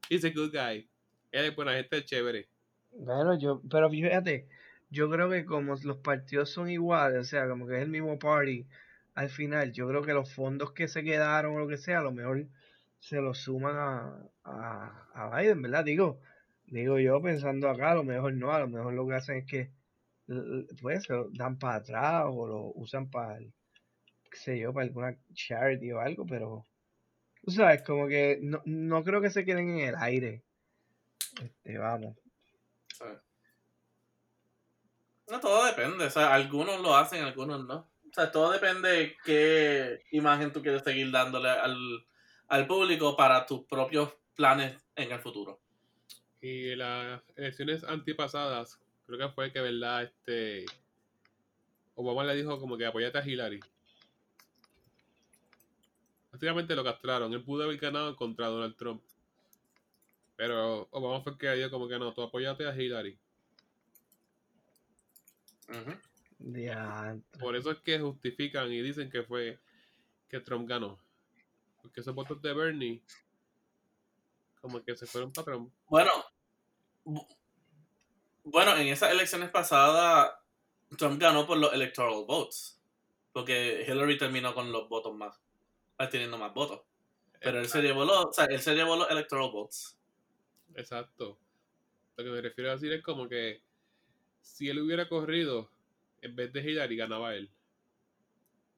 He's a good guy. Él es buena gente, chévere. Bueno, yo, pero fíjate, yo creo que como los partidos son iguales, o sea, como que es el mismo party, al final, yo creo que los fondos que se quedaron o lo que sea, a lo mejor se los suman a, a, a Biden, ¿verdad? Digo, digo yo pensando acá, a lo mejor no, a lo mejor lo que hacen es que pues se lo dan para atrás o lo usan para, qué sé yo, para alguna charity o algo, pero tú sabes, como que no, no creo que se queden en el aire. Este, vamos. No, todo depende. O sea, algunos lo hacen, algunos no. O sea, todo depende de qué imagen tú quieres seguir dándole al, al público para tus propios planes en el futuro. Y las elecciones antepasadas, creo que fue que, ¿verdad? Este. Obama le dijo como que apoyate a Hillary. Básicamente lo castraron. Él pudo haber ganado contra Donald Trump. Pero Obama fue el que dijo como que no, tú apoyate a Hillary. Por eso es que justifican y dicen que fue que Trump ganó. Porque esos votos de Bernie, como que se fueron para Trump. Bueno, bu- bueno, en esas elecciones pasadas, Trump ganó por los electoral votes. Porque Hillary terminó con los votos más, teniendo más votos. Pero él se llevó los, o sea, él se llevó los electoral votes. Exacto. Lo que me refiero a decir es como que si él hubiera corrido en vez de Hillary, ganaba él.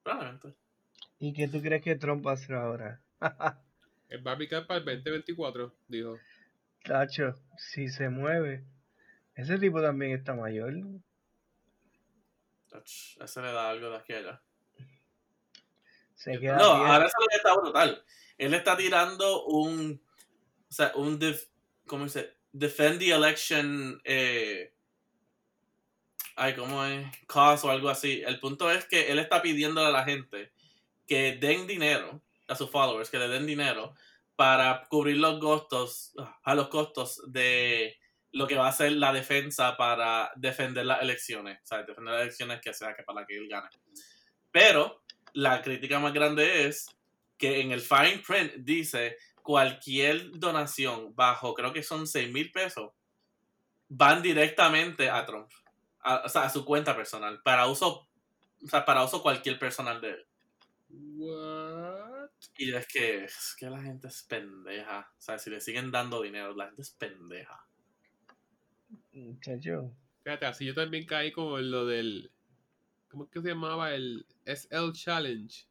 Probablemente. ¿Y qué tú crees que Trump va a hacer ahora? Él va a picar para el 2024, dijo. Tacho, si se mueve. Ese tipo también está mayor. Ach, Ese le da algo de aquí a allá. Se queda No, viejo. ahora eso es lo que está brutal. Él está tirando un. O sea, un. def- ¿Cómo dice? Defend the election. Eh, ay, ¿cómo es? Cause o algo así. El punto es que él está pidiendo a la gente que den dinero a sus followers, que le den dinero para cubrir los costos, a los costos de lo que va a ser la defensa para defender las elecciones. O sea, defender las elecciones que sea que para que él gane. Pero la crítica más grande es que en el fine print dice cualquier donación bajo, creo que son 6 mil pesos, van directamente a Trump. A, o sea, a su cuenta personal. Para uso, o sea, para uso cualquier personal de él. What? Y es que, es que la gente es pendeja. O sea, si le siguen dando dinero, la gente es pendeja. Muchacho. Fíjate, así yo también caí como en lo del. ¿Cómo es que se llamaba? El SL Challenge.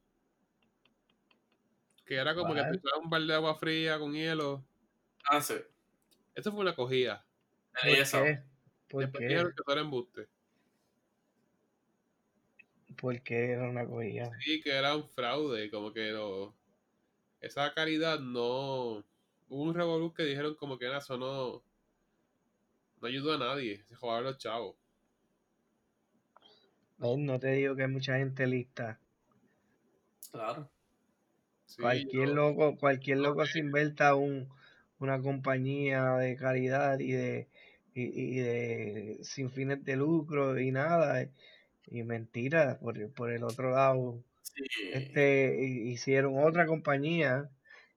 Que era como que te un balde de agua fría con hielo. Ah, sí. Eso fue una cogida. ¿Por eso. qué? ¿Por Después qué? dijeron que eso era embuste. ¿Por qué era una cogida? Sí, que era un fraude. Como que no. Esa caridad no. Hubo un revolú que dijeron como que era eso no. No ayudó a nadie. Se jodaron los chavos. No te digo que hay mucha gente lista. Claro. Sí, cualquier yo- loco, cualquier loco se inventa un, una compañía de caridad y de y, y de sin fines de lucro y nada y, mentira por, el- por el otro lado Sí. este hi- hicieron otra compañía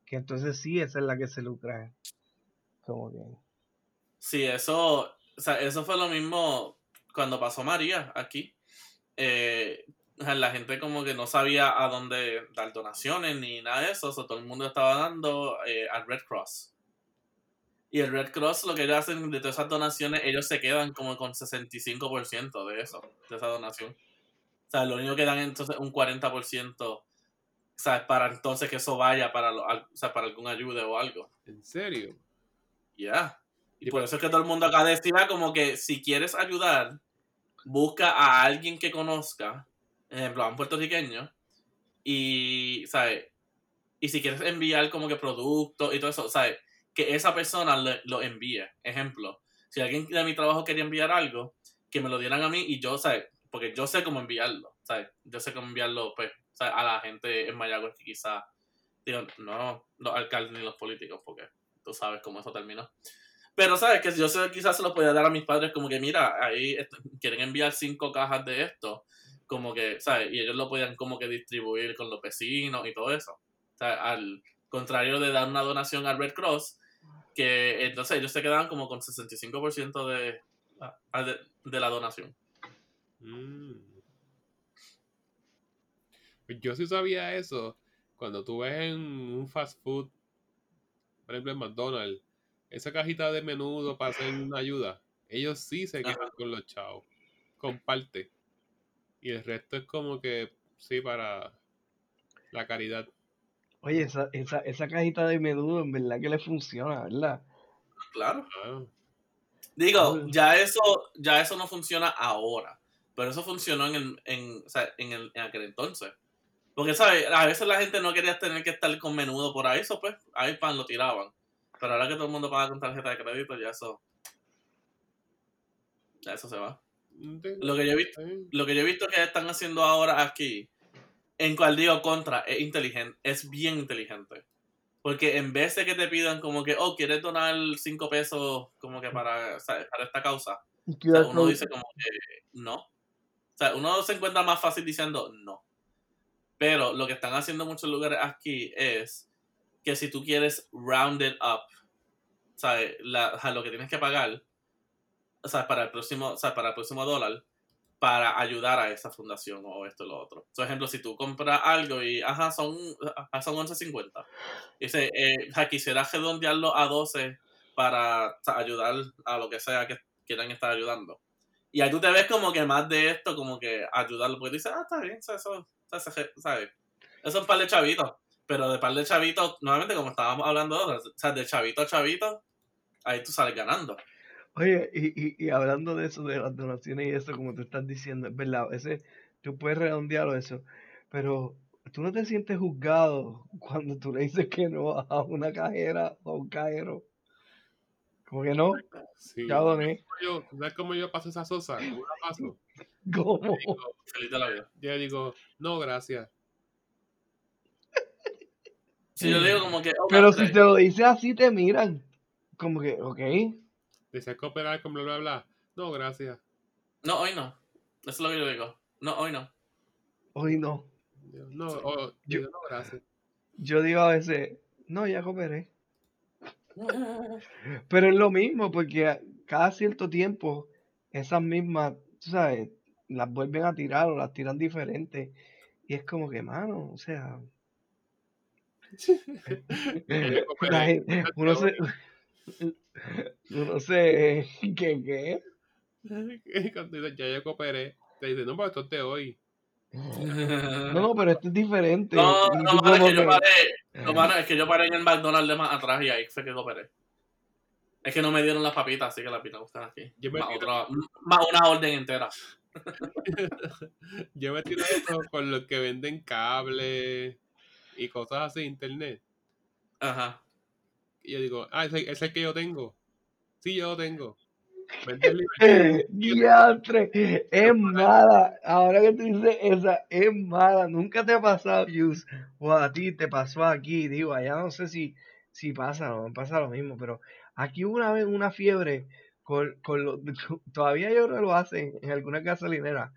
que entonces sí esa es la que se lucra como que Sí, eso, o sea, eso fue lo mismo cuando pasó María aquí. Eh, la gente como que no sabía a dónde dar donaciones ni nada de eso, o sea, todo el mundo estaba dando eh, al Red Cross. Y el Red Cross lo que ellos hacen de todas esas donaciones, ellos se quedan como con 65% de eso, de esa donación. O sea, lo único que dan entonces un 40%, o sea, para entonces que eso vaya para, lo- o sea, para algún ayuda o algo. ¿En serio? Ya. Y Y por eso es que todo el mundo acá decía como que si quieres ayudar, busca a alguien que conozca, ejemplo, a un puertorriqueño, y, ¿sabes? Y si quieres enviar como que productos y todo eso, ¿sabes? Que esa persona lo envíe. Ejemplo, si alguien de mi trabajo quería enviar algo, que me lo dieran a mí y yo, ¿sabes? Porque yo sé cómo enviarlo, ¿sabes? Yo sé cómo enviarlo, pues. A la gente en Mayagüez que quizás, digo, no los alcaldes ni los políticos, porque tú sabes cómo eso terminó. Pero, ¿sabes? Que yo sé, quizás se lo podía dar a mis padres como que, mira, ahí quieren enviar cinco cajas de esto, como que, ¿sabes? Y ellos lo podían como que distribuir con los vecinos y todo eso. O sea, al contrario de dar una donación al Red Cross, que entonces ellos se quedaban como con 65% de, ah, de, de la donación. Mm. Yo sí sabía eso. Cuando tú ves en un fast food, por ejemplo en McDonald's, esa cajita de menudo para hacer una ayuda, ellos sí se Ajá. quedan con los chavos. Comparte. Y el resto es como que, sí, para la caridad. oye esa, esa, esa cajita de menudo en verdad que le funciona verdad Claro. Ah, Digo, ya eso, ya eso no funciona ahora. Pero eso funcionó en, el, en, o sea, en, el, en aquel entonces. Porque, ¿sabes? A veces la gente no quería tener que estar con menudo por ahí, eso pues, ahí pan lo tiraban. Pero ahora que todo el mundo paga con tarjeta de crédito, ya eso. Ya eso se va. Lo que yo he visto, lo que yo he visto que están haciendo ahora aquí, en cual digo contra, es inteligente, es bien inteligente. Porque en vez de que te pidan como que, oh, ¿quieres donar 5 pesos como que para, ¿sabes? para esta causa? O sea, uno dice como que no. O sea, uno se encuentra más fácil diciendo no. Pero lo que están haciendo muchos lugares aquí es que si tú quieres round it up, ¿sabes? La, a lo que tienes que pagar, o sea, para el próximo, o sea, para el próximo dólar, para ayudar a esa fundación o esto y lo otro. Por ejemplo, si tú compras algo y, ajá, son, son 11.50. Dice, eh, quisiera redondearlo a 12 para o ayudar a lo que sea que quieran estar ayudando. Y ahí tú te ves como que más de esto, como que ayudarlo, porque dices, ah, está bien, eso, eso, ¿sabes? Eso es un par de chavitos, pero de par de chavitos, nuevamente como estábamos hablando, o sea, de chavito a chavito, ahí tú sales ganando. Oye, y, y, y hablando de eso, de las donaciones y eso, como tú estás diciendo, es verdad, ese, tú puedes redondearlo eso, pero tú no te sientes juzgado cuando tú le dices que no a una cajera o a un cajero. Como que no, sí. ya doné. Yo, ¿Sabes cómo yo paso esa sosa? ¿Cómo la paso? ¿Cómo? Feliz de la vida. Yo digo, no, gracias. Si yo digo como que, oh, Pero si te lo dices así, te miran. Como que, ok. Deseas cooperar con bla, bla, bla. No, gracias. no, hoy no. Eso es lo que yo digo. No, hoy no. Hoy no. Yo, no, o- Yo- digo, no, gracias. Yo digo a veces, no, ya cooperé. Pero es lo mismo, porque cada cierto tiempo, esas mismas, tú sabes, las vuelven a tirar o las tiran diferentes. Y es como que, mano, o sea, gente- uno se, uno se, ¿qué, qué? Cuando dices, ya yo cooperé, te dicen, no, pero esto es de hoy. No, no, pero esto es diferente. No, no, mano, es que yo paré. No, mano, es que yo paré en el McDonald's de más atrás y ahí fue que cooperé. Es que no me dieron las papitas, así que las papitas están aquí. Yo me Más, otra- más una orden entera. Yo me tiro eso con los que venden cable y cosas así, internet. Ajá. Y yo digo, ah, ese ese es el que yo tengo. Sí, yo lo tengo. Diantre, es mala. Ahora que tú dices esa, es mala. Nunca te ha pasado, Yus. O a ti te pasó aquí. Digo, allá no sé si, si pasa o no pasa lo mismo, pero aquí una vez una fiebre con, con lo, todavía yo no lo hacen en alguna gasolinera.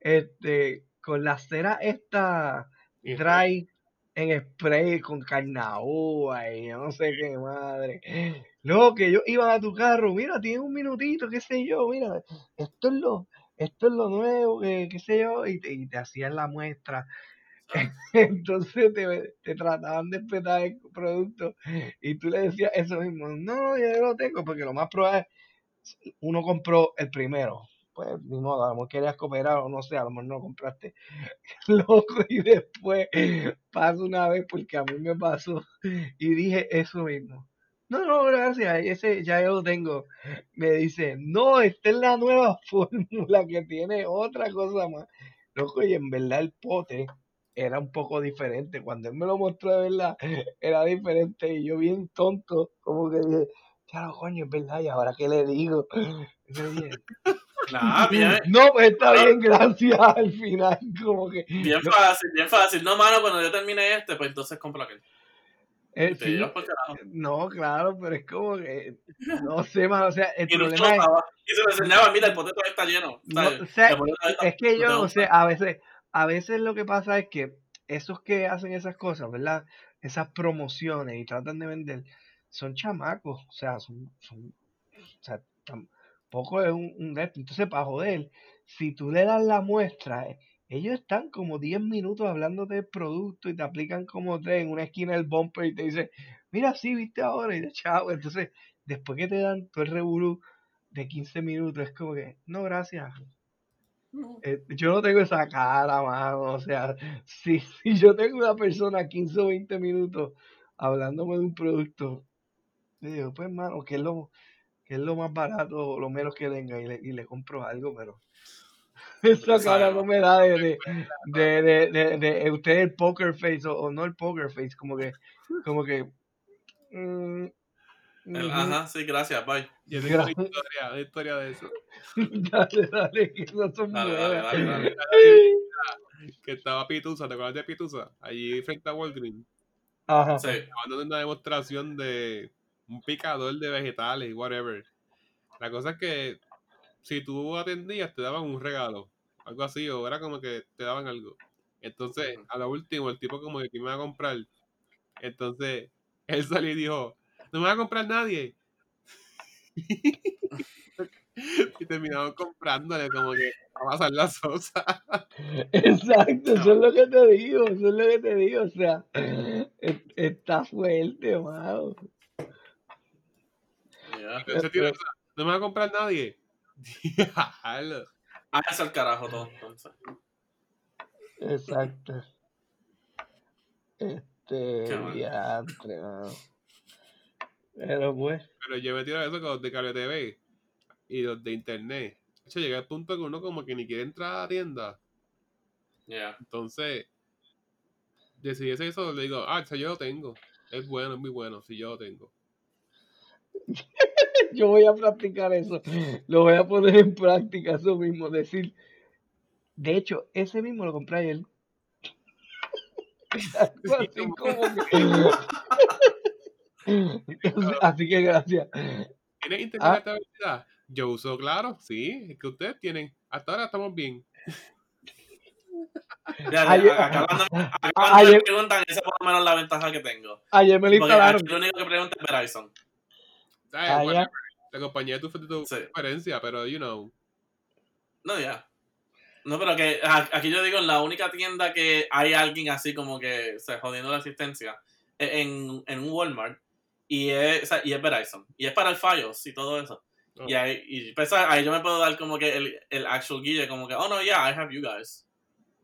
Este, con la cera esta dry en spray con carnaúba y no sé qué madre. Luego que ellos iban a tu carro, mira, tienes un minutito, qué sé yo, mira, esto es lo, esto es lo nuevo, qué sé yo, y te, hacían la muestra. Entonces te, trataban de espetar el producto y tú le decías eso mismo, no, yo lo tengo, porque lo más probable es uno compró el primero. Pues ni modo, a lo mejor querías cooperar o no sé, a lo mejor no compraste. Loco, y después pasa una vez porque a mí me pasó y dije eso mismo. No, no, gracias, ese ya yo lo tengo. Me dice, no, esta es la nueva fórmula que tiene otra cosa más. Loco, y en verdad el pote era un poco diferente. Cuando él me lo mostró de verdad, era diferente. Y yo bien tonto, como que dije, claro, coño, es verdad, ¿y ahora qué le digo? Bien, no, pues está bien, gracias al final, como que... bien fácil, bien fácil. No, mano, cuando yo termine este, pues entonces compro aquel. eh, sí, no, claro, pero es como que, no sé, mano, o sea, el Y, problema es... chocaba, y se lo enseñaba, mira, el poteto está lleno. O sea, está- es que yo no sé, a veces, a veces lo que pasa es que esos que hacen esas cosas, ¿verdad? Esas promociones y tratan de vender, son chamacos, o sea, son, son o sea, tampoco es un, un. Entonces, para joder, si tú le das la muestra, eh, ellos están como 10 minutos hablando del producto y te aplican como tres en una esquina del bumper y te dicen, mira, sí, viste ahora, y de chavo. Entonces, después que te dan todo el revolú de 15 minutos, es como que, no, gracias, eh, yo no tengo esa cara, mano. O sea, si, si yo tengo una persona 15 o 20 minutos hablándome de un producto, yo digo, pues, mano, que es lo, que es lo más barato o lo menos que tenga y le, y le compro algo, pero esa Esa cara no. me da de, de, de, de, de, de- usted el poker face o, o no el poker face, como que, como que, mm. Ajá, sí, gracias, bye. Yo tengo una historia, una historia de eso. dale, dale, que no son Dale, dale, dale, dale. Que estaba Pitusa, ¿te acuerdas de Pitusa? Allí frente a Walgreens. Ajá. Sí. Dando una demostración de un picador de vegetales y whatever. La cosa es que si tú atendías te daban un regalo, algo así, o era como que te daban algo. Entonces, a lo último, el tipo como que ¿quién me va a comprar? Entonces, él salió y dijo, no me va a comprar nadie. y terminaron comprándole como que a pasar la sosa. Exacto, eso es lo que te digo, eso es lo que te digo, o sea, es- está fuerte, no me va a comprar nadie. Hágase al carajo todo, entonces. Exacto. Este, diantre. Pero pues, Pero yo me tiro eso con los de cable TV y los de internet. De hecho, llegué al punto que uno como que ni quiere entrar a la tienda. Ya. Entonces, decidí hacer eso, le digo, ah, ese yo lo tengo. Es bueno, es muy bueno, si yo lo tengo. yo voy a practicar eso, lo voy a poner en práctica, eso mismo, decir, de hecho, ese mismo lo compré ayer. Así como que... Así que gracias. ¿Tienes internet Ah. Yo uso, claro, sí, es que ustedes tienen. Hasta ahora estamos bien. Ya, Ayer- ya, acá cuando, acá a- cuando me ayer- preguntan, esa es por lo menos la ventaja que tengo. Ayer me lo instalaron. lo único que pregunta es Verizon. Ah. La compañía de tu, de tu Sí. preferencia, pero, you know. No, ya. No, pero que aquí yo digo, en la única tienda que hay alguien así como que se jodiendo la asistencia en, en un Walmart y es, o sea, y es Verizon. Y es para el Fios y todo eso. Oh. Y, ahí, y pues, ahí yo me puedo dar como que el, el actual guille, como que, oh no, yeah, I have you guys.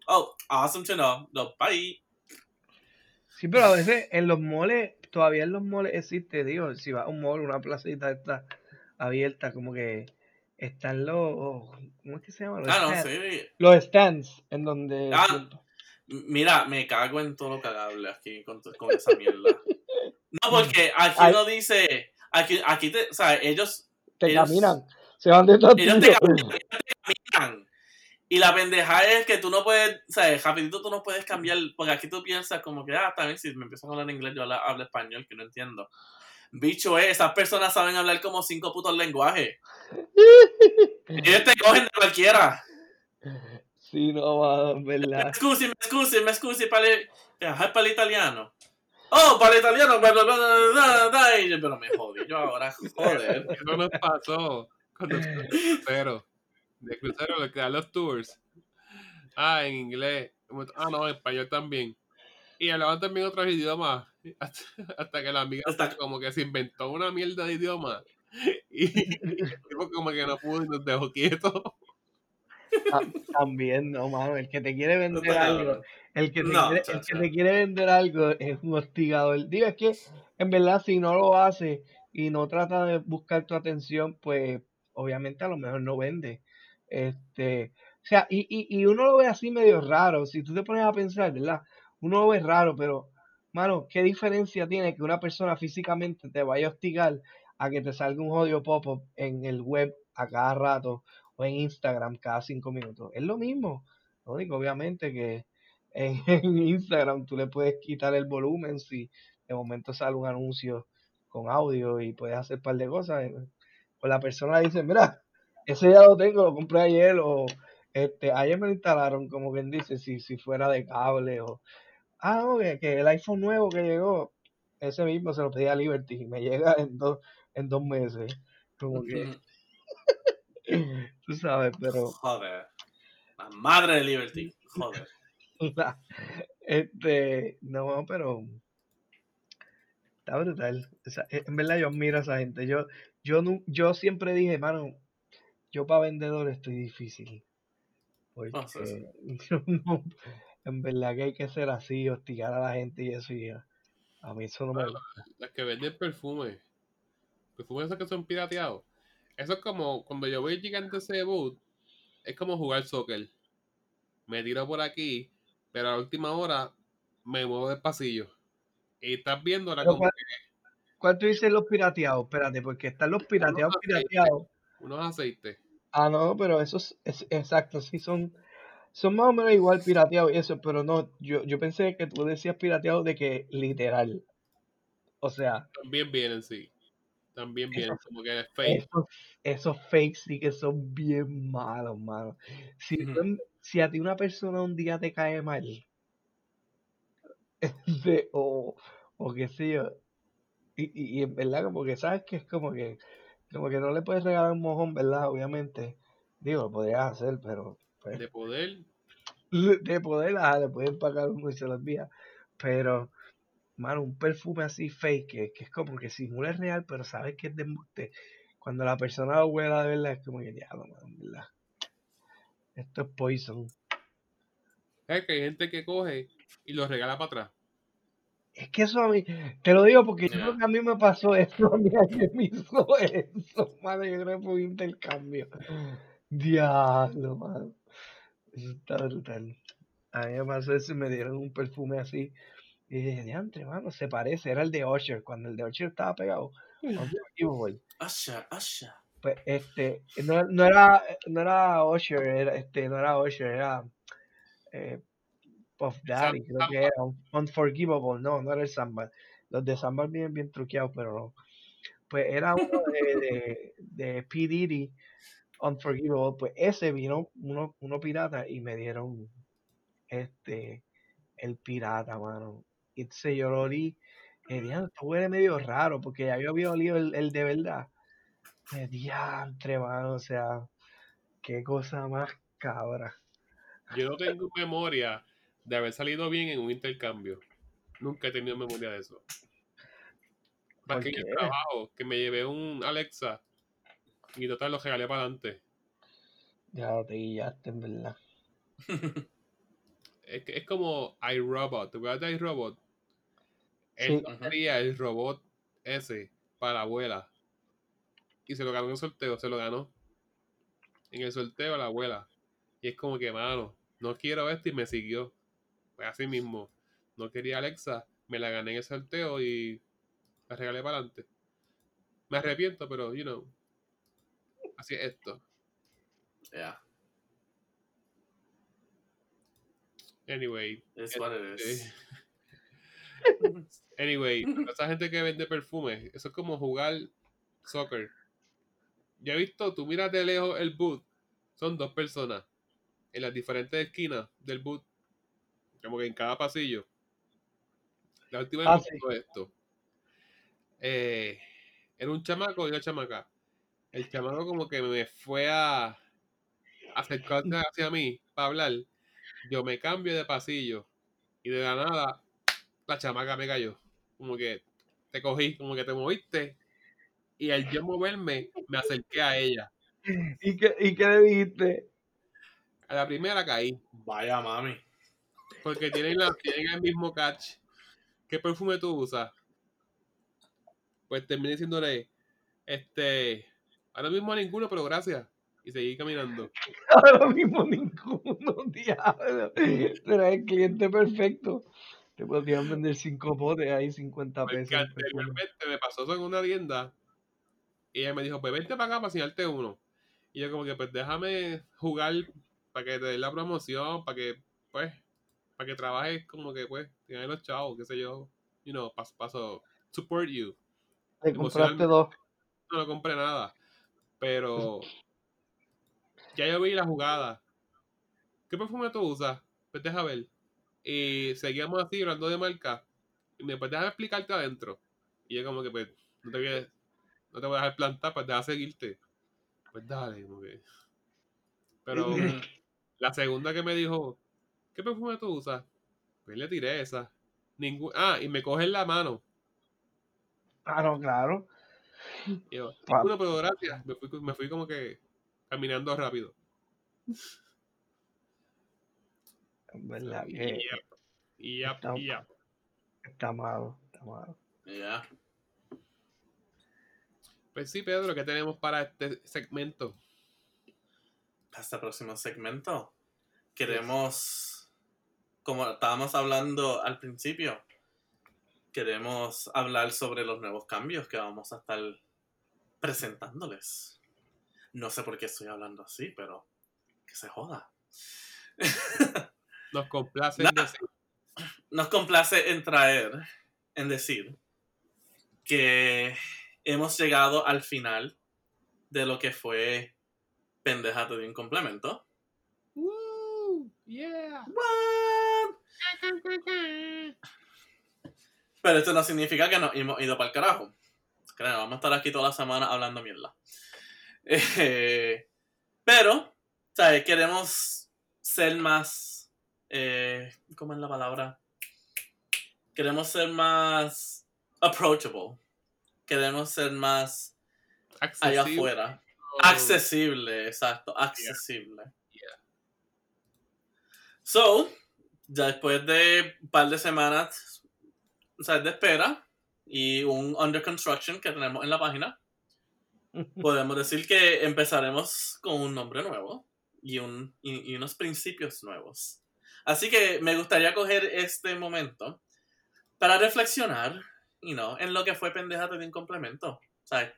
Oh, awesome to know. No, bye. Sí, pero a veces en los moles, todavía en los moles existe, digo, si vas a un mall, una placita está abierta, como que están los, ¿cómo es que se llama? Los, Ah, no, stands, sí. los stands, en donde... Ah, Mira, me cago en todo lo cagable aquí con, con esa mierda. No, porque aquí Ay. no dice. Aquí, aquí te. O sea, ellos. te ellos- caminan. Se van de Ellos ellos te cambian. Y la pendeja es que tú no puedes, o sea, rapidito tú no puedes cambiar, porque aquí tú piensas como que, ah, también si me empiezan a hablar inglés, yo hablo, hablo español, que no entiendo. Bicho, eh, esas personas saben hablar como cinco putos lenguajes. Ellos te cogen de cualquiera. Sí, no, mano, en verdad. Scusi, me scusi, me scusi, para el, para el italiano. Oh, para el italiano, bla, bla, bla, bla, bla, bla, y yo, pero me jodí yo ahora, joder. Eso nos pasó cuando estuve de crucero. Lo que dan los tours. Ah, en inglés. Ah, no, en español también. Y hablaban también otros idiomas. Hasta, hasta que la amiga Hasta- como que se inventó una mierda de idioma. Y, como que no pudo y nos dejó quietos. También, no, mano. El que te quiere vender algo, el que, te No, quiere, el que te quiere vender algo es un hostigador. Digo, es que en verdad si no lo hace y no trata de buscar tu atención, pues obviamente a lo mejor no vende. Este, o sea, y, y, y uno lo ve así medio raro. Si tú te pones a pensar, ¿verdad? Uno lo ve raro, pero, mano, ¿qué diferencia tiene que una persona físicamente te vaya a hostigar a que te salga un jodido pop-up en el web a cada rato o en Instagram cada cinco minutos? Es lo mismo. Lo único, obviamente, que en, Instagram tú le puedes quitar el volumen si de momento sale un anuncio con audio y puedes hacer un par de cosas. eh, O la persona dice, mira, ese ya lo tengo, lo compré ayer o este, ayer me lo instalaron, como quien dice, si, si fuera de cable o... Ah, no, que, que el iPhone nuevo que llegó, ese mismo se lo pedí a Liberty y me llega en dos, en dos meses. Como que, tú sabes, pero... Joder. La madre de Liberty. Joder. este, no, pero está brutal. En verdad yo admiro a esa gente. Yo, yo, yo siempre dije, mano, yo para vendedor estoy difícil. Porque Ah, sí, sí. yo no- en verdad que hay que ser así, hostigar a la gente y eso. Y a, a mí eso no me gusta. Las que venden perfumes. Perfumes esos que son pirateados. Eso es como cuando yo voy gigante ese boot, es como jugar soccer. Me tiro por aquí, pero a la última hora me muevo del pasillo. Y estás viendo ahora Pero como ¿cuál, cuál tú dices los pirateados? Espérate, porque están los pirateados, pirateados. Unos aceites. Ah, no, pero esos, es, exacto, sí son, son más o menos igual pirateados y eso, pero no, yo, yo pensé que tú decías pirateados de que literal. O sea, También vienen, sí. También vienen, como que es fake. esos, esos fakes sí que son bien malos, mano. Si, si a ti una persona un día te cae mal, de- o, o qué sé yo, y, y, y en verdad como que sabes que es como que, como que no le puedes regalar un mojón, ¿verdad? Obviamente. Digo, lo podrías hacer, pero pues, De poder. de poder, ajá, le pueden pagar uno y se lo envía. Pero, mano, un perfume así fake, que, que es como que simula es real, pero sabes que es de embuste. Cuando la persona lo huela de verdad, es como que diablo, mano, verdad. Esto es poison. Es que hay gente que coge y lo regala para atrás. Es que eso a mí, te lo digo porque yo creo que a mí me pasó eso, a mí alguien me hizo eso, mano, yo creo que fue un intercambio. Diablo, mano. Eso está brutal. A mí me pasó eso y me dieron un perfume así. Y dije, diantre, mano, se parece, era el de Usher, cuando el de Usher estaba pegado. Unforgivable. Asha, Asha. Pues este, no, no era, no era Usher, era, este, no era Usher, era eh, Puff Daddy, creo que era Un- Unforgivable, no, no era el Samba. Los de Samba vienen bien truqueados, pero no. Pues era uno de, de, de P. Diddy, Unforgivable, pues ese vino uno, uno pirata y me dieron este, el pirata, mano. Y entonces yo lo olí, y dije, esto huele medio raro, porque ya yo había olido el, el de verdad. De diantre, mano, o sea, qué cosa más cabra. Yo no tengo memoria de haber salido bien en un intercambio. Nunca he tenido memoria de eso. Más ¿Por que en el trabajo, que me llevé un Alexa y total lo regalé para adelante. Ya lo te guillaste, en verdad. Es, que- es como iRobot. ¿Te acuerdas de iRobot? Sí. Él no quería el robot ese para la abuela. Y se lo ganó en el sorteo, se lo ganó. En el sorteo a la abuela. Y es como que, mano, no quiero esto y me siguió. Pues así mismo. No quería Alexa, me la gané en el sorteo y la regalé para adelante. Me arrepiento, pero, you know. Así es esto. Yeah, Anyway. it's what it este, is. Anyway, esa gente que vende perfumes, eso es como jugar soccer. Ya he visto, tú miras de lejos el boot, son dos personas en las diferentes esquinas del boot, como que en cada pasillo. La última vez Ah, sí. esto. Eh, era un chamaco y una chamaca. El chamaco como que me fue a acercarse hacia mí para hablar. Yo me cambio de pasillo y de la nada la chamaca me cayó. Como que te cogí, como que te moviste. Y al yo moverme, me acerqué a ella. ¿Y qué, ¿Y qué le dijiste? A la primera caí, Vaya mami. Porque tienen, la, tienen el mismo catch. ¿Qué perfume tú usas? Pues terminé diciéndole, este, ahora mismo ninguno, pero gracias. Y seguí caminando. Ahora mismo ninguno, diablo. Será el cliente perfecto. Te podrían vender cinco potes ahí, 50 Porque pesos. anteriormente me pasó eso en una tienda. Y ella me dijo, pues vente para acá para enseñarte uno. Y yo como que, pues déjame jugar para que te dé la promoción, para que, pues, para que trabajes como que, pues, tengas los chavos, qué sé yo. You know, paso, paso, support you. Te compraste dos. No, no compré nada. Pero ya yo vi la jugada. ¿Qué perfume tú usas? Pues deja ver. Y seguíamos así hablando de marca. Y me pues déjame explicarte adentro. Y yo como que pues no te voy a, no te voy a dejar plantar, pues deja seguirte. Pues dale, como que. Pero la segunda que me dijo, ¿qué perfume tú usas? Pues le tiré esa. Ningún, ah, y me coge en la mano. Ah, no, claro. Y yo, ninguno, pero gracias. Me fui, me fui como que caminando rápido. Verdad que Yep. Yep, Está- yep. está malo, está malo. yeah. Pues sí, Pedro, ¿qué tenemos para este segmento? Hasta el próximo segmento. Queremos, como estábamos hablando al principio, queremos hablar sobre los nuevos cambios que vamos a estar presentándoles. No sé por qué estoy hablando así, pero que se joda. Nos complace en decir Nos complace en traer, en decir, que hemos llegado al final de lo que fue Pendejate de un complemento. ¡Woo! ¡Yeah! Pero esto no significa que nos hemos ido para el carajo. Creo, vamos a estar aquí toda la semana hablando mierda. Eh, pero, ¿sabes? Queremos ser más. Eh, ¿Cómo es la palabra? Queremos ser más approachable. Queremos ser más allá Accesible. afuera. Accesible, exacto, accesible. Yeah. So, ya después de un par de semanas o sea, de espera y un under construction que tenemos en la página, podemos decir que empezaremos con un nombre nuevo y, un, y, y unos principios nuevos. Así que me gustaría coger este momento para reflexionar you know, en lo que fue Pendejate de un complemento. ¿Sabes?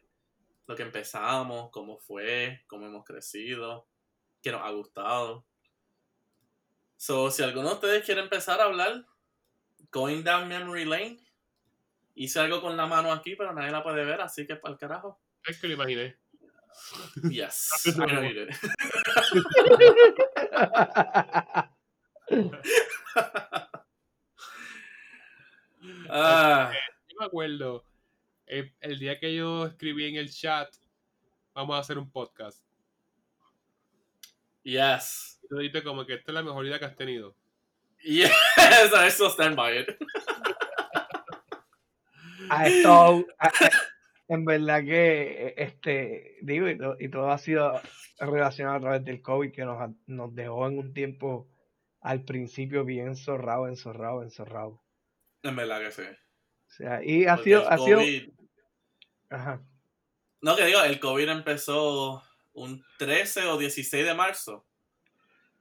Lo que empezamos, cómo fue, cómo hemos crecido, qué nos ha gustado. So, si alguno de ustedes quiere empezar a hablar, going down memory lane, hice algo con la mano aquí, pero nadie la puede ver, así que para el carajo. Es que lo imaginé. Yes, I know you did. Ah, Yo me acuerdo el, el día que yo escribí en el chat, vamos a hacer un podcast. yes. Tú dijiste como que esta es la mejor idea que has tenido. Yes, I still stand by it. en verdad que, eh, este, digo, y, to- y todo ha sido relacionado a través del COVID que nos, dejó en un tiempo al principio bien zorrado, enzorrado, enzorrado. En verdad que sí. O sea, y ha Porque sido, ha sido, ajá, No, que digo, el COVID empezó un 13 o 16 de marzo.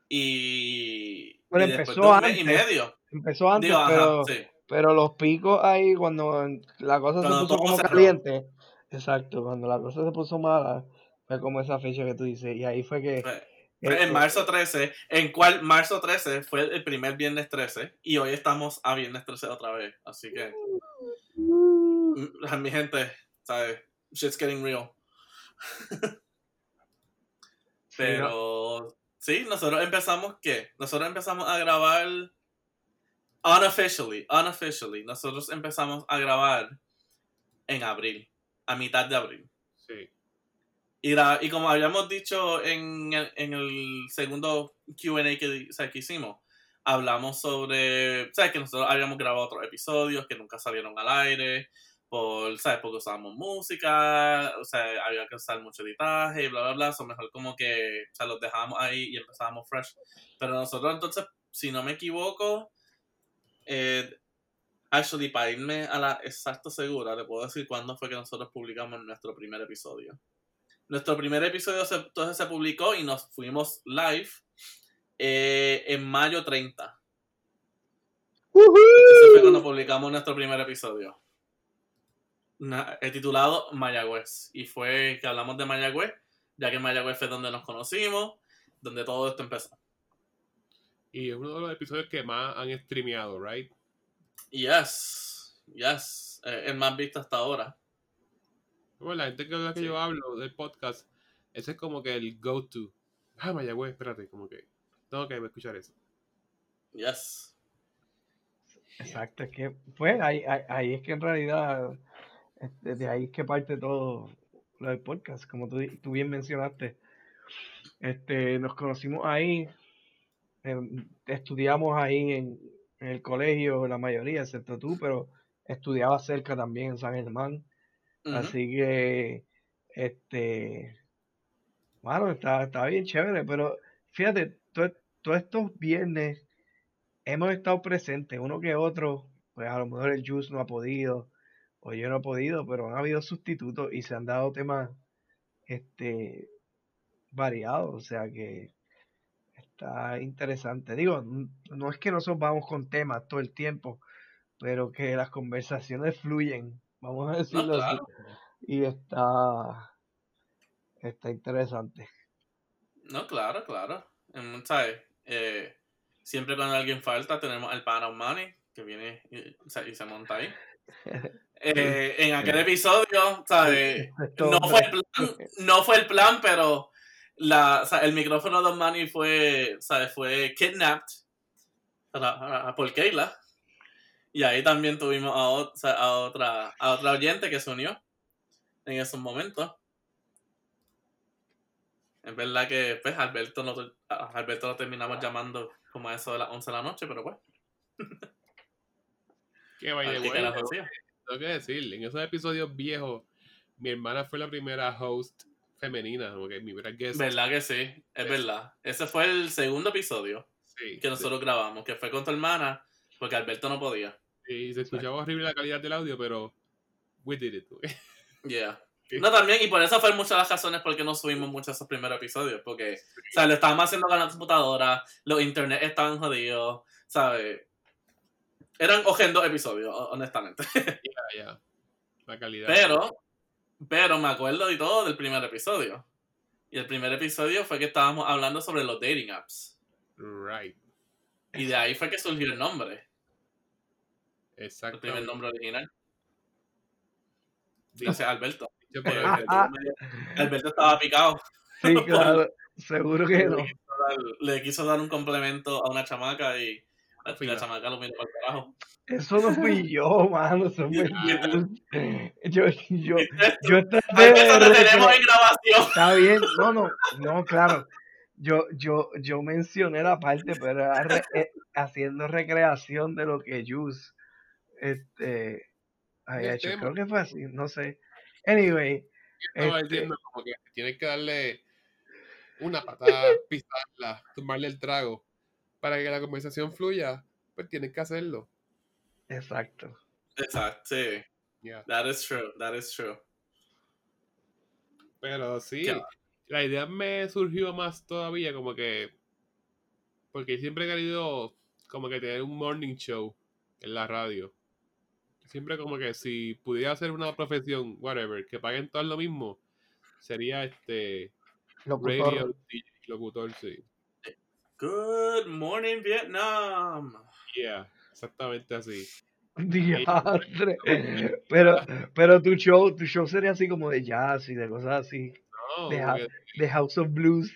Y, Bueno, y empezó mes y antes. medio. empezó antes, Digo, ajá, pero, sí. pero los picos ahí cuando la cosa Cuando se puso como caliente, exacto, cuando la cosa se puso mala, Fue como esa fecha que tú dices. Y ahí fue que. Eh, en eh, marzo 13, en cual marzo 13 fue el primer viernes 13 y hoy estamos a viernes 13 otra vez. Así que, mm, mi gente, ¿sabes? Shit's getting real. Pero sí, nosotros empezamos, ¿qué? Nosotros empezamos a grabar unofficially, unofficially. Nosotros empezamos a grabar en abril, a mitad de abril. Sí. Y, la- y como habíamos dicho en el, en el segundo QA que, o sea, que hicimos, hablamos sobre, ¿sabes? Que nosotros habíamos grabado otros episodios que nunca salieron al aire, por, ¿sabes? Porque usábamos música, o sea, había que usar mucho editaje y bla, bla, bla. O mejor como que, o sea, los dejábamos ahí y empezábamos fresh. Pero nosotros entonces, si no me equivoco, eh, actually, para irme a la exacta segura, le puedo decir cuándo fue que nosotros publicamos nuestro primer episodio. Nuestro primer episodio se, entonces se publicó y nos fuimos live eh, en mayo 30. Ese fue cuando publicamos nuestro primer episodio. Na- eh, titulado Mayagüez. Y fue que hablamos de Mayagüez, ya que Mayagüez fue donde nos conocimos, donde todo esto empezó. Y es uno de los episodios que más han streameado, ¿right? Yes, yes. Eh, el más visto hasta ahora. Bueno, la gente con la que Sí. yo hablo del podcast, ese es como que el go-to. Ah, Mayagüez, espérate, como que tengo que escuchar eso. Yes. Exacto, es que, pues, ahí, ahí, ahí es que en realidad, de ahí es que parte todo lo del podcast, como tú, bien mencionaste. Este, nos conocimos ahí, estudiamos ahí en, en el colegio, la mayoría, excepto tú, pero estudiaba cerca también en San Germán. Así que, este, bueno, está, está bien chévere, pero fíjate, to- todos estos viernes hemos estado presentes, uno que otro, pues a lo mejor el Juice no ha podido, o yo no he podido, pero han habido sustitutos y se han dado temas, este, variados, o sea que está interesante. Digo, no es que nosotros vamos con temas todo el tiempo, pero que las conversaciones fluyen, vamos a No, decirlo así. Y está, está interesante. No, claro, claro. ¿Sabes? Eh, siempre cuando alguien falta, tenemos al pana Money, que viene y, y se monta ahí. Eh, en aquel episodio, ¿sabes? No fue el plan, no fue el plan, pero la, o sea, el micrófono de Money fue, ¿sabes? Fue kidnapped por Keila. Y ahí también tuvimos a, o a otra, a otra oyente que se unió en esos momentos. Es verdad que pues Alberto no, Alberto lo terminamos llamando como a eso de las 11 de la noche, pero pues, qué carajo hacía. Tengo que decir, en esos episodios viejos, mi hermana fue la primera host femenina, como que mi primera guest. ¿Verdad que sí? Es verdad. Ese fue el segundo episodio Sí, que nosotros grabamos, que fue con tu hermana, porque Alberto no podía. sí. Y se escuchaba horrible la calidad del audio, pero we did it. Yeah. No, también, y por eso fue muchas de las razones por qué no subimos muchos esos primeros episodios, porque, o sea, lo estábamos haciendo con la computadora, los internet estaban jodidos, ¿sabes? Eran ojendos episodios, ho- honestamente. Ya, ya. La calidad. Pero, pero me acuerdo de todo del primer episodio. Y el primer episodio fue que estábamos hablando sobre los dating apps. Right. Y de ahí fue que surgió el nombre, el Exacto. primer nombre original. Gracias, Alberto. por el- Ah, Alberto estaba picado. Sí, claro, seguro que no. Le quiso dar un complemento a una chamaca y la chamaca lo miró para el carajo. Eso no fui yo, mano, eso fue yo. Yo, yo te tenemos en grabación. Está bien, no, no, no, claro. Yo, yo, yo mencioné la parte, pero era re- eh, haciendo recreación de lo que Juice este, había hecho. tema. Creo que fue así, no sé. Anyway, estaba este, diciendo como que tienes que darle una patada, pisarla, tomarle el trago. Para que la conversación fluya, pues tienes que hacerlo. exacto. Exacto, sí. Ya. That is true, that is true. Pero sí, ¿Qué? la idea me surgió más todavía como que... Porque siempre he querido como que tener un morning show en la radio. Siempre como que si pudiera hacer una profesión, whatever, que paguen todo lo mismo, sería este Locutor. radio locutor, sí. Good morning, Vietnam. Yeah, exactamente así. Diantre. Pero, pero tu show, tu show sería así como de jazz y de cosas así. No, De, House of Blues.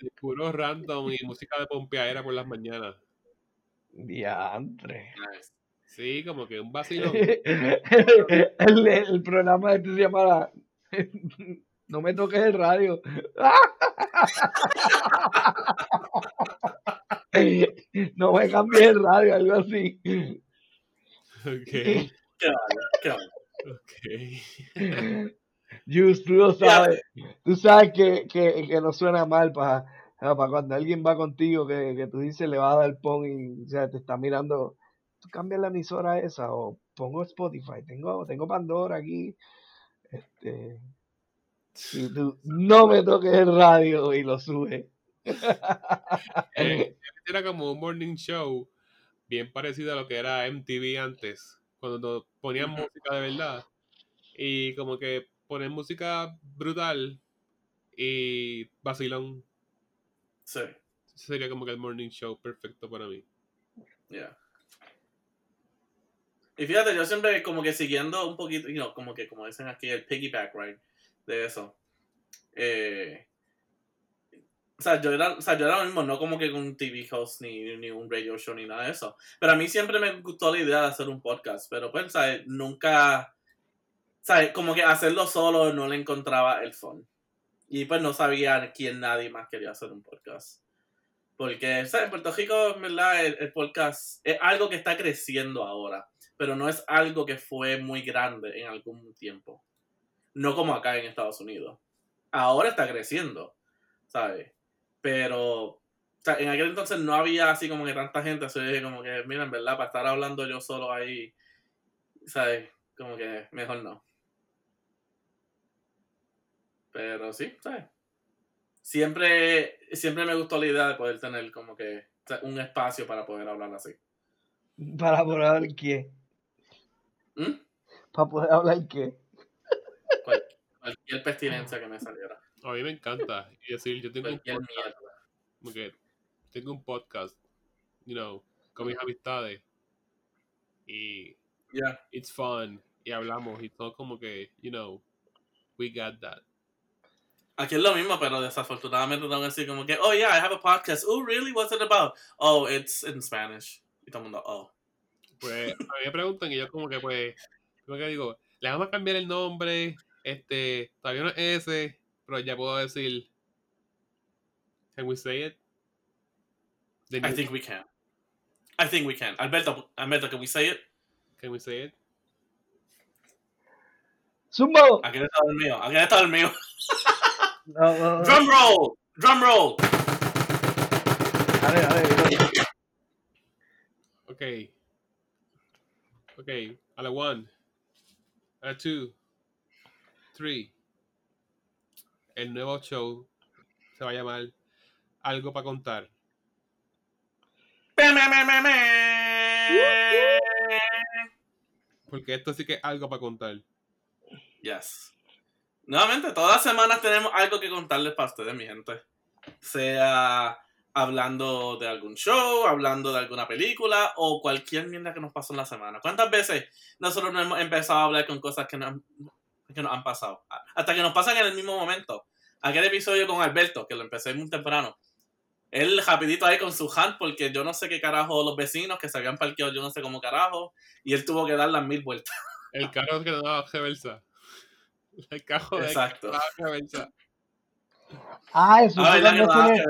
de puro random y música de pompeadera por las mañanas. Diantre. Sí, como que un vacilón. el, el programa este se llama No me toques el radio. No me cambies el radio, algo así. Ok, ok. Just, tú lo sabes. Tú sabes que, que, que no suena mal para para cuando alguien va contigo que, que tú dices le va a dar pon y o sea, te está mirando. Tú cambias la emisora esa o pongo Spotify. Tengo, tengo Pandora aquí. Este, y tú no me toques el radio y lo sube. Eh, era como un morning show bien parecido a lo que era MTV antes, cuando ponían música de verdad. Y como que ponen música brutal y vacilón. Sí, sería como que el morning show perfecto para mí. yeah. Y fíjate, yo siempre como que siguiendo un poquito, you know, como que como dicen aquí, el piggyback ride de eso. Eh, o sea, yo era, o sea, yo era lo mismo, no como que un TV host ni, ni un radio show ni nada de eso. Pero a mí siempre me gustó la idea de hacer un podcast, pero pues, ¿sabes? Nunca, ¿sabes? Como que hacerlo solo no le encontraba el fun. Y pues no sabía quién nadie más quería hacer un podcast. Porque, ¿sabes? En Puerto Rico, en verdad, el, el podcast es algo que está creciendo ahora, pero no es algo que fue muy grande en algún tiempo. No como acá en Estados Unidos. Ahora está creciendo, ¿sabes? Pero, o sea, en aquel entonces no había así como que tanta gente, así como que, mira, en verdad, para estar hablando yo solo ahí, ¿sabes? Como que mejor no. Pero sí, ¿sabes? Siempre, siempre me gustó la idea de poder tener como que un espacio para poder hablar así. Para poder hablar qué. ¿Mm? Para poder hablar qué. Cual- cualquier pestilencia que me saliera. A mí me encanta. Y decir, yo tengo un podcast, mierda. tengo un podcast, you know, con mis amistades. Y Ya. it's fun. Y hablamos y todo como que, you know, we got that. Aquí es lo mismo, pero desafortunadamente tengo que decir como que, oh yeah, I have a podcast. Oh, really? What's it about? Oh, it's in Spanish. Y todo el mundo, oh. Pues a mí me preguntan y yo como que pues, como que digo, le vamos a cambiar el nombre, este, todavía no es ese, pero ya puedo decir, can we say it? The I think we can. I think we can. Alberto, Alberto, can we say it? Can we say it? ¡Zumbo! Aquí está el mío. Aquí está el mío. No, no, no. Drum roll. Drum roll. Dale, dale, dale. Ok. Ok, a la one, a la two, El nuevo show se va a llamar Algo para contar. Porque esto sí que es algo para contar. Yes. Nuevamente, todas las semanas tenemos algo que contarles para ustedes, mi gente. Sea hablando de algún show, hablando de alguna película o cualquier mierda que nos pasó en la semana. ¿Cuántas veces nosotros no hemos empezado a hablar con cosas que nos, que nos han pasado? Hasta que nos pasan en el mismo momento. Aquel episodio con Alberto, que lo empecé muy temprano. Él rapidito ahí con su hand, porque yo no sé qué carajo los vecinos que se habían parqueado, yo no sé cómo carajo, y él tuvo que dar las mil vueltas. El carro que daba reversa. El carro de Exacto. reversa. Ah, eso Ah, fue, ¿verdad que cuando se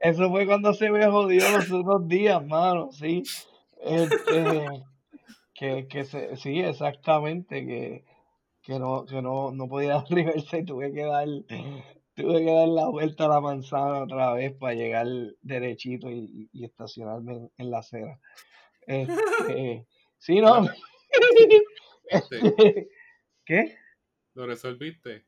eso fue cuando se me jodió los otros días, mano, sí. Este, que, que se, sí, exactamente, que, que no, que no, no podía dar reversa y tuve que dar, tuve que dar la vuelta a la manzana otra vez para llegar derechito y, y estacionarme en, en la acera. Este, sí, no. ¿Qué? Lo resolviste.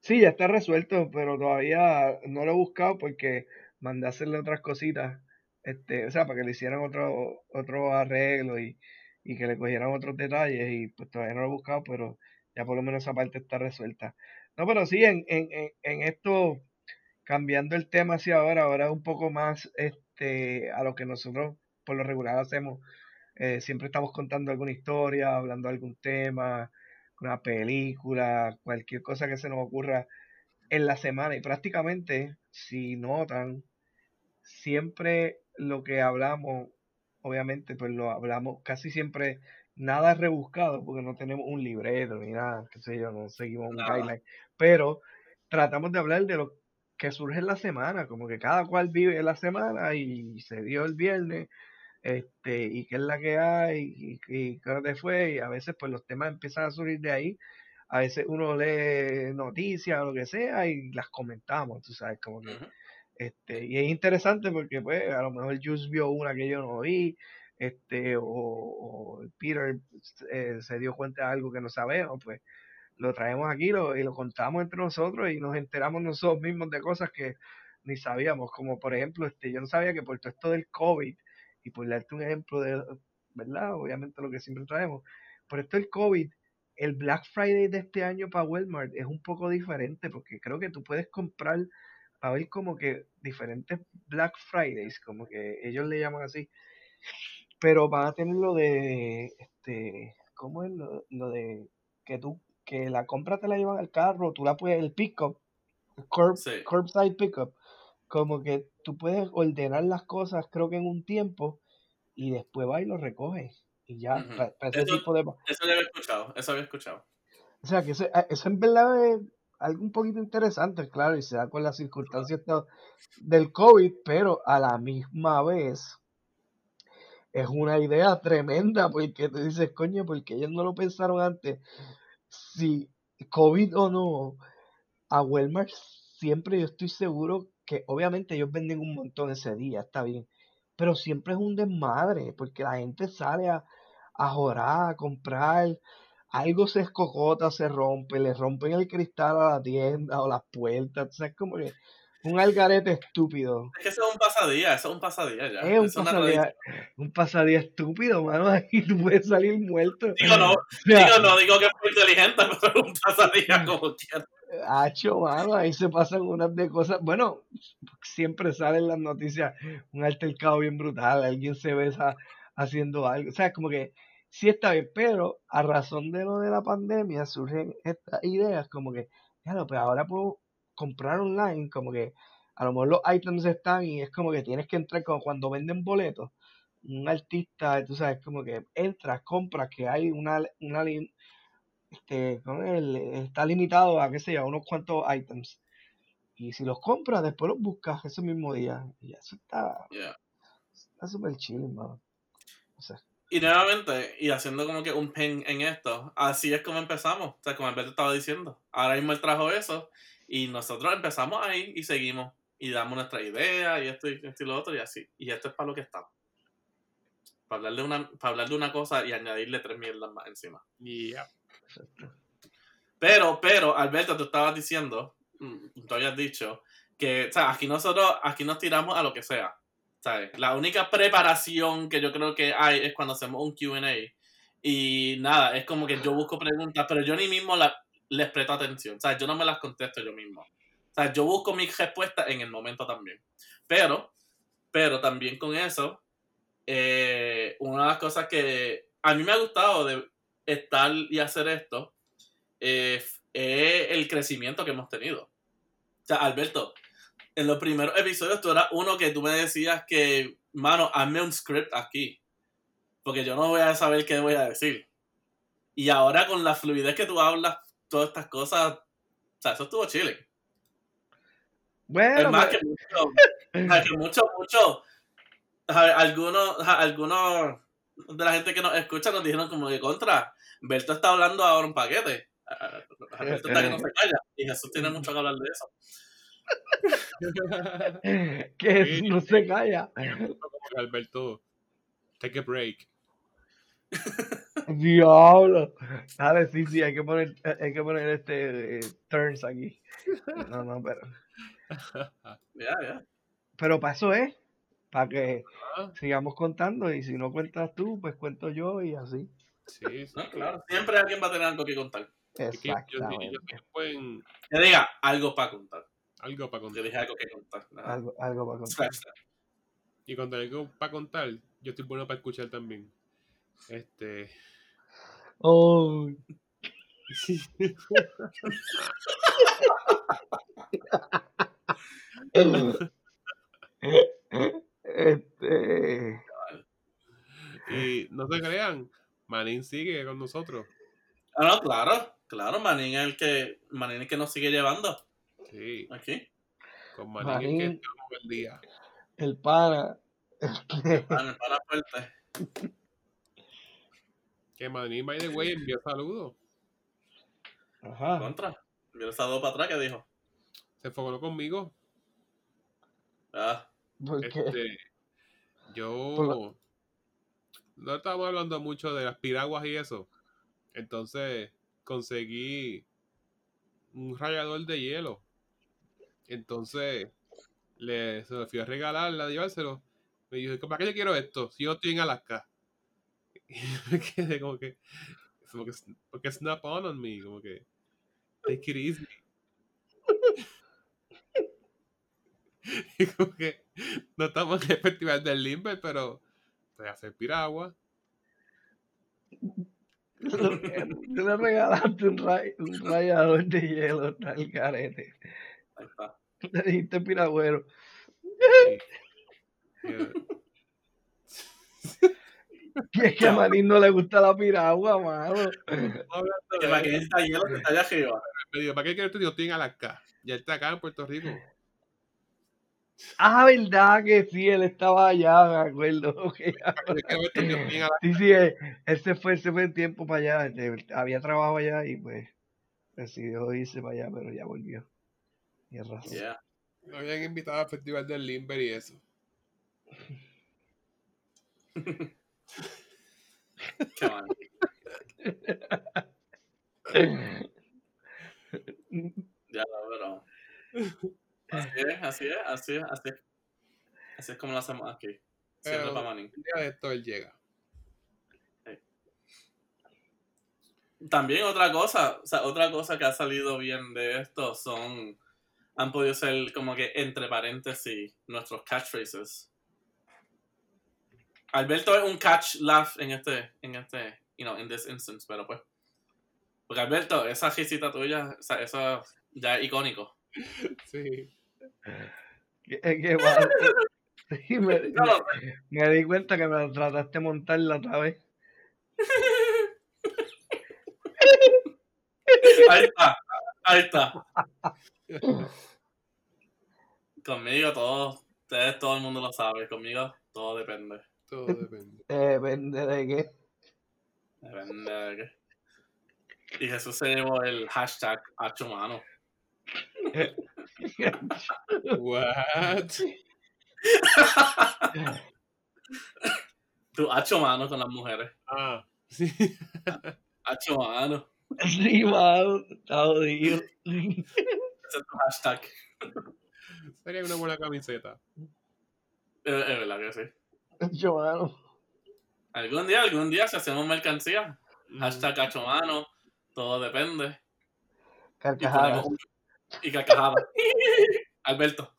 Sí, ya está resuelto, pero todavía no lo he buscado porque mandé a hacerle otras cositas, este, o sea, para que le hicieran otro, otro arreglo y, y que le cogieran otros detalles y pues todavía no lo he buscado, pero ya por lo menos esa parte está resuelta. No, pero sí, en, en, en, esto, cambiando el tema hacia ahora, ahora un poco más este, a lo que nosotros por lo regular hacemos. Eh, siempre estamos contando alguna historia, hablando de algún tema, una película, cualquier cosa que se nos ocurra en la semana. Y prácticamente, si notan, siempre lo que hablamos, obviamente, pues lo hablamos casi siempre nada rebuscado, porque no tenemos un libreto ni nada, qué sé yo, no seguimos un guideline. Pero tratamos de hablar de lo que surge en la semana, como que cada cual vive la semana y se dio el viernes, este, y qué es la que hay, y, y qué te fue, y a veces pues los temas empiezan a surgir de ahí, a veces uno lee noticias o lo que sea y las comentamos, tú sabes, como que, este, y es interesante porque pues a lo mejor Jules vio una que yo no vi, este, o, Peter eh, se dio cuenta de algo que no sabemos, pues lo traemos aquí lo, y lo contamos entre nosotros y nos enteramos nosotros mismos de cosas que ni sabíamos, como por ejemplo, este, yo no sabía que por todo esto del COVID, y por darte un ejemplo de, ¿verdad? Obviamente lo que siempre traemos, por esto del COVID, el Black Friday de este año para Walmart es un poco diferente, porque creo que tú puedes comprar, a ver como que diferentes Black Fridays, como que ellos le llaman así, pero van a tener lo de, este, ¿cómo es lo, lo de que tú que la compra te la llevan al carro, tú la puedes, el pick-up, curb, curbside pick-up, como que tú puedes ordenar las cosas, creo que en un tiempo, y después va y lo recoges. Y ya, ese eso, tipo de... Eso lo había escuchado, eso había escuchado. O sea, que eso, eso en verdad es algo un poquito interesante, claro, y se da con las circunstancias del COVID, pero a la misma vez es una idea tremenda, porque te dices, coño, porque ellos no lo pensaron antes si COVID o no, a Walmart siempre yo estoy seguro que obviamente ellos venden un montón ese día, está bien, pero siempre es un desmadre, porque la gente sale a, a jorar, a comprar, algo se escocota, se rompe, le rompen el cristal a la tienda o las puertas, o sea, un algarete estúpido. Es que eso es un pasadía, eso es un pasadía ya. Es un pasadía, un pasadía estúpido, mano. Ahí tú puedes salir muerto. Digo, no, digo, no digo que es muy inteligente, pero es un pasadía como quieras. Hacho, mano, ahí se pasan unas de cosas. Bueno, siempre salen las noticias, un altercado bien brutal, alguien se besa haciendo algo. O sea, como que sí está bien, pero a razón de lo de la pandemia surgen estas ideas como que, claro, pues ahora puedo comprar online, como que a lo mejor los items están y es como que tienes que entrar como cuando venden boletos. Un artista, tú sabes, como que entras, compras, que hay una, una este, está limitado a, qué sé yo, unos cuantos items. Y si los compras, después los buscas ese mismo día. Y eso está. Está súper chill, mano. Y nuevamente, y haciendo como que un pen en esto, así es como empezamos. O sea, como Alberto estaba diciendo. Ahora mismo él trajo eso. Y nosotros empezamos ahí y seguimos. Y damos nuestra idea y esto y esto y lo otro y así. Y esto es para lo que estamos. Para hablar de una, para hablar de una cosa y añadirle tres mierdas más encima. Yeah. Pero, pero, Alberto, tú estabas diciendo, mm, tú habías dicho, que, o sea, aquí nosotros, aquí nos tiramos a lo que sea. ¿sabes? La única preparación que yo creo que hay es cuando hacemos un QA. Y nada, es como que yo busco preguntas, pero yo ni mismo la, les presto atención. O sea, yo no me las contesto yo mismo. O sea, yo busco mis respuestas en el momento también. Pero, pero también con eso, eh, una de las cosas que a mí me ha gustado de estar y hacer esto eh, es el crecimiento que hemos tenido. O sea, Alberto, en los primeros episodios tú eras uno que tú me decías que, mano, hazme un script aquí. Porque yo no voy a saber qué voy a decir. Y ahora con la fluidez que tú hablas, todas estas cosas. O sea, eso estuvo chile. Bueno, es más que mucho, que mucho, mucho. Algunos, algunos de la gente que nos escucha nos dijeron como que contra. Berto está hablando ahora un paquete. Berto está que no se calla. Y Jesús tiene mucho que hablar de eso. que no se calla. Alberto, take a break. Diablo. Dale, sí, sí, hay que poner, hay que poner este eh, turns aquí. No, no, pero. Ya, ya. Pero para eso es, para que sigamos contando y si no cuentas tú, pues cuento yo y así. Sí, sí claro. Siempre alguien va a tener algo que contar. Yo, yo, yo Exactamente. Que diga algo para contar. algo para Yo contar. dije algo que contar. nada. Algo, algo para contar. Y cuando hay algo para contar, yo estoy bueno para escuchar también. Este. Oh, este. y no se crean, Manín sigue con nosotros. Ah, no, claro. Claro, Manín es el que, Manín es el que nos sigue llevando Sí, aquí. con Manín, es que estamos el día. El pana. este, Para, para fuerte. Que Manín, by the way, envió saludos. Ajá. Contra. Yo esa dos para atrás que dijo. Se enfocó conmigo. Ah, Porque Este, yo no estábamos hablando mucho de las piraguas y eso. Entonces conseguí un rallador de hielo. Entonces le, se lo fui a regalar, a llevárselo. Me dijo, ¿para qué yo quiero esto? Si yo estoy en Alaska. Y me quedé como que, como que porque snap on on me, como que take it easy. y como que no estamos en el festival del Limber, pero voy a hacer piragua. tú le regalaste un, ray- un rayador de hielo al carete. ahí está. Le dijiste piragüero. Y- y- Y es que a Marín no le gusta la piragua, mano. para eso, está hielo que está allá arriba. ¿para qué? Yo estoy en Alaska. Ya está acá en Puerto Rico. Ah, verdad que sí, él estaba allá, me acuerdo. ok, ya. Yo quiero esto, yo estoy en Alaska. Sí, sí, él, él se fue, se fue el tiempo para allá. este, había trabajo allá y pues decidió irse para allá, pero ya volvió. Tienes razón. Yeah. Me habían invitado al festival del Limber y eso. Qué mal. Ya lo pero. Así es, así es, así es, así es. Así es como lo hacemos aquí. Siempre Pero- para Manín. Un día de esto él llega. También otra cosa, o sea, otra cosa que ha salido bien de esto son, han podido ser como que entre paréntesis nuestros catchphrases. Alberto es un catch laugh en este, en este, you know, in this instance, pero pues. Porque Alberto, esa risita tuya, o sea, eso ya es icónico. Sí. ¿Qué, qué? Sí, me, No, no, me di cuenta que me trataste de montar la otra vez. ahí está, ahí está. Conmigo todo, ustedes todo el mundo lo sabe, conmigo todo depende. Todo depende. Depende de qué. Depende de qué. Y Jesús se llevó el hashtag hacho mano. What? Tu hacho mano con las mujeres. Ah, sí. Hacho mano. Sí, mano, está jodido. Ese es tu hashtag. Sería una buena camiseta. Es, es verdad que sí. Yo, mano. Algún día, algún día, si hacemos mercancía, Mm. hashtag hacho mano, todo depende. Y un- Y carcajada. Alberto.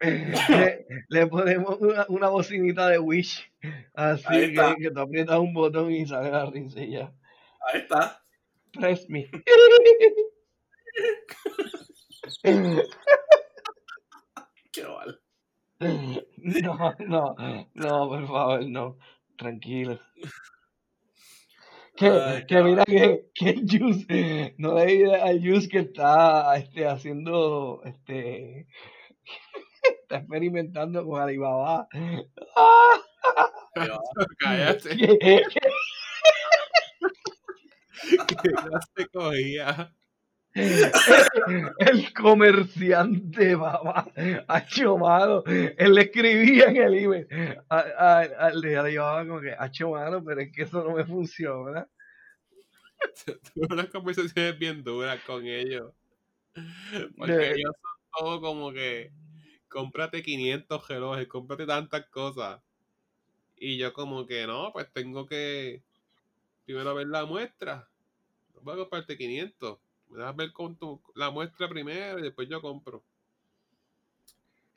le, le ponemos una, una bocinita de Wish. Así que, que tú aprietas un botón y sale la risilla. Ahí está. Press me. Qué mal. No, no, no, por favor, no. Tranquilo. Que, Ay, que mira que, que el Juice, no le digas al Juice que está este, haciendo, este, está experimentando con Alibaba. ¡Ah! Cállate. Que- que- ¿Qué clase cogía? el comerciante, ha mano. Él le escribía en el email al de Alibaba como que, hacho mano, pero es que eso no me funciona. Tuve unas conversaciones bien duras con ellos. Porque De- ellos son todo como que cómprate 500 relojes, cómprate tantas cosas. Y yo como que no, pues tengo que primero ver la muestra. No voy a comprarte 500. Das ver con tu, la muestra primero y después yo compro.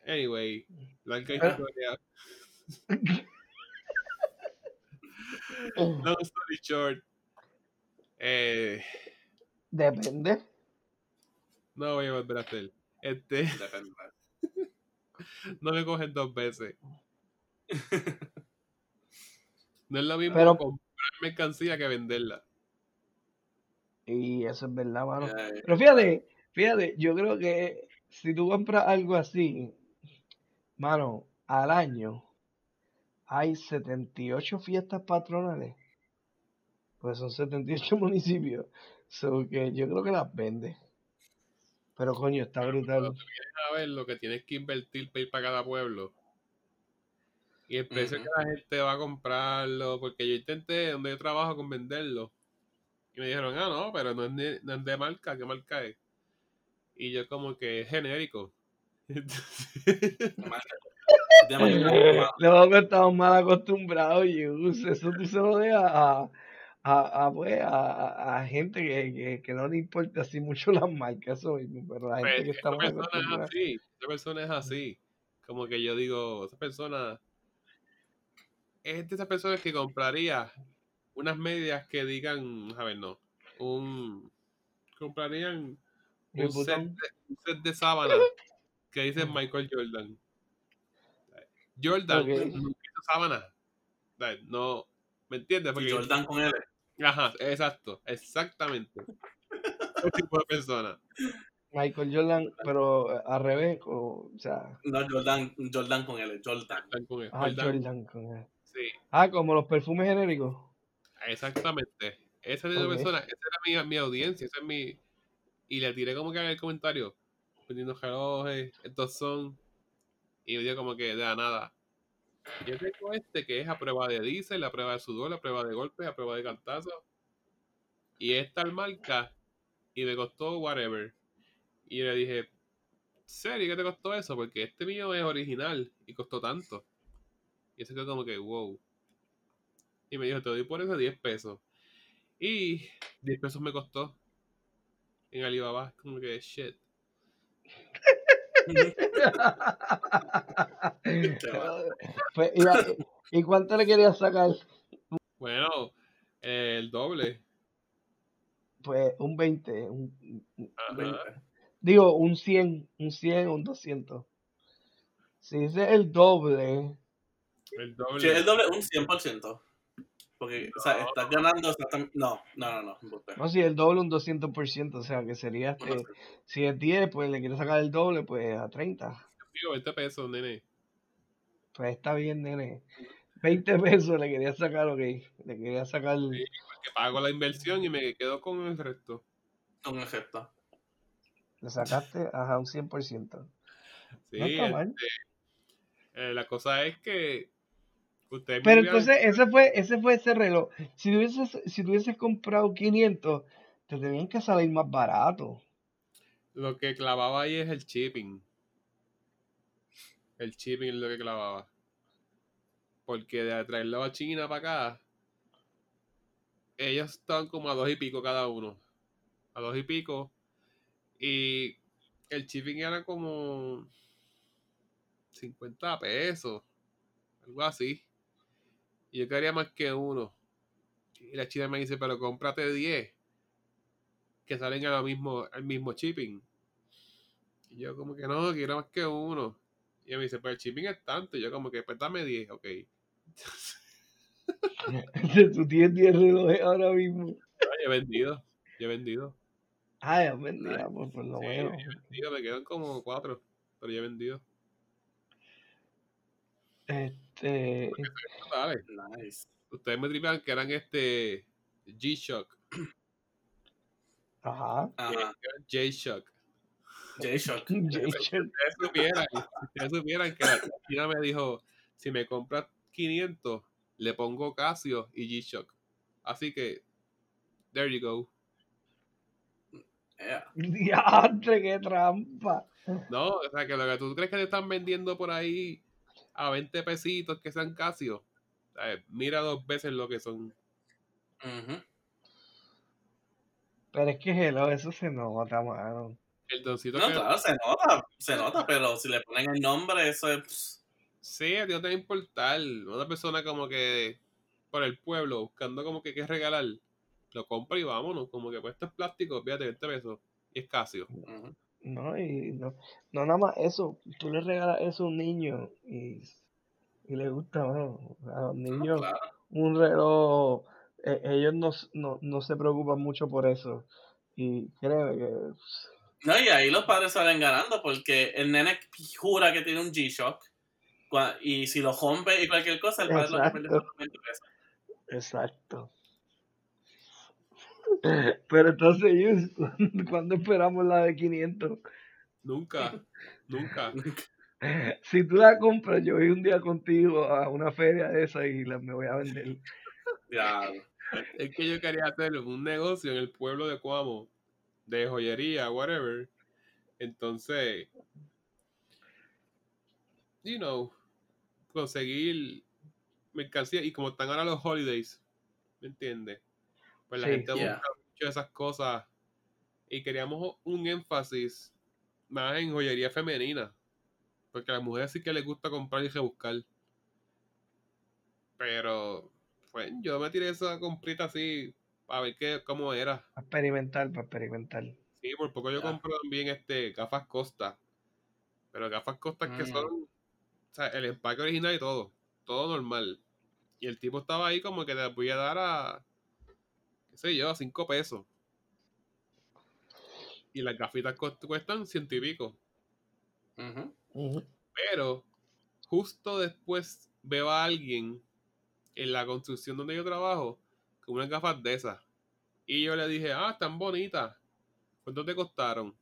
Anyway, larga Ah. historia. Long story short. Eh, Depende. no voy a volver a hacer. Este, no me cogen dos veces. No es lo mismo Pero- comprar mercancía que venderla. Y eso es verdad, mano. Pero fíjate, fíjate, yo creo que si tú compras algo así, mano, al año hay 78 fiestas patronales. Pues son 78 municipios. So que yo creo que las vende. Pero coño, está brutal. a ver lo que tienes que invertir para ir para cada pueblo. Y el precio que la gente va a comprarlo, porque yo intenté donde yo trabajo con venderlo. Y me dijeron, ah, no, pero no es, de, no es de marca, ¿qué marca es? Y yo como que es genérico. demasiado. Luego que estamos mal acostumbrados, Yus, eso tú se lo dejas a, a, a, pues, a, a- gente que, que, que no le importa así mucho las marcas, eso mismo, pero la gente Pues, que está mal persona es así, esa persona es así. Como que yo digo, esa persona es de esas personas que compraría unas medias que digan, a ver, no, un comprarían un set, de, un set de sábana que dice Michael Jordan. Jordan Ok. nunca hizo sábana. No, ¿me entiendes? Y Porque, Jordan con él. ajá, exacto, exactamente. Ese tipo de persona. Michael Jordan, pero eh, al revés, o, o sea, No, Jordan, Jordan con él, Jordan. Están con él. ah, Jordan, Jordan con él. sí, Ah, como los perfumes genéricos. Exactamente. Esa tipo de Ok. persona, esa era mi, mi audiencia, esa es mi... Y le tiré como que en el comentario, vendiendo relojes, estos son... Y me dio como que de la nada. Yo tengo este que es a prueba de diésel, a prueba de sudor, a prueba de golpes, a prueba de cantazos. Y es tal marca y me costó whatever. Y yo le dije, ¿serio qué te costó eso? Porque este mío es original y costó tanto. Y eso quedó como que, wow. Y me dijo, te doy por eso 10 pesos. Y 10 pesos me costó en Alibaba. Como que, shit. Pues, y, a- ¿Y cuánto le querías sacar? Bueno, eh, el doble. Pues un 20, un, un- Ajá. digo, un 100, un 100, un 200. Si dice el doble, El doble. Sí, el doble, un 100%. Porque, o sea, No. estás ganando exactamente. No, no, no, no. embuste. no, si el doble un 200%, o sea que sería, Bueno, este, si es 10, pues le quieres sacar el doble, pues a 30. Digo, 20 pesos, nene. Pues está bien, nene. 20 pesos le quería sacar, ok. Le quería sacar. Que pago la inversión y me quedo con el resto. Con efecto. Le sacaste ajá, un 100%. Sí, no está mal. este, eh, la cosa es que Pero entonces, ese fue, ese fue ese reloj. Si tuvieses, si tuvieses comprado 500, te tenían que salir más barato. lo que clavaba ahí es el shipping. El shipping es lo que clavaba. Porque de traerlo a China para acá, ellos estaban como a dos y pico cada uno. A dos y pico. Y el shipping era como 50 pesos. Algo así. Y yo quería más que uno. Y la china me dice, pero cómprate 10. Que salen a lo mismo, al mismo shipping. Y yo como que no, quiero más que uno. Y ella me dice, pues el shipping es tanto. Y yo como que, pues dame 10, ok. Tú tienes 10 relojes ahora mismo. No, yo he vendido. Yo he vendido. Ay, vendía, pues por lo Sí, menos. yo he vendido. Me quedan como cuatro. Pero yo he vendido. Este, Dale. Nice. Ustedes me tripean que eran este G-Shock. ajá. Ajá. J-Shock. J-Shock. Ustedes supieran, si ustedes supieran que la china me dijo, si me compras 500, le pongo Casio y G-Shock. Así que, there you go. Yeah. Diantre, qué trampa. No, o sea, que lo que tú crees que te están vendiendo por ahí a 20 pesitos que sean Casio. Mira dos veces lo que son. Pero es que hello, eso se nota, mano. El doncito No, que. claro, se nota, se nota, pero si le ponen el nombre, eso es... Sí, a ti no te va a importar. Una persona como que por el pueblo buscando como que qué regalar, lo compra y vámonos. Como que pues esto es plástico, fíjate, 20 pesos. Y es Casio. No, y no, no nada más eso. Tú le regalas eso a un niño y, y le gusta, mano. A los niños claro. un reloj, eh, ellos no, no, no se preocupan mucho por eso. Y créeme que No, y ahí los padres salen ganando porque el nene jura que tiene un G-Shock y si lo rompe y cualquier cosa, el padre lo que pierde son los 20 pesos. Exacto. Pero entonces, Yus, ¿cuándo esperamos la de 500? Nunca, nunca. Si tú la compras, yo voy un día contigo a una feria de esa y la me voy a vender. Ya, Es que yo quería hacer un negocio en el pueblo de Cuamo, de joyería, whatever. Entonces, you know, conseguir mercancía. Y como están ahora los holidays, ¿me entiendes? Pues la Sí. gente Yeah. busca mucho esas cosas. Y queríamos un énfasis más en joyería femenina. Porque a las mujeres sí que les gusta comprar y rebuscar. Pero, pues, yo me tiré esa comprita así para ver qué, cómo era. Para experimentar, para experimentar. Sí, por poco yo compro también este gafas Costa. Pero gafas Costa que Mm. son, o sea, el empaque original y todo. Todo normal. Y el tipo estaba ahí como que te voy a dar a, qué sé yo, a 5 pesos. Y las gafitas cuestan ciento y pico. Ujú. Ujú. Pero justo después veo a alguien en la construcción donde yo trabajo con unas gafas de esas. Y yo le dije, ah, están bonitas. ¿Cuánto te costaron?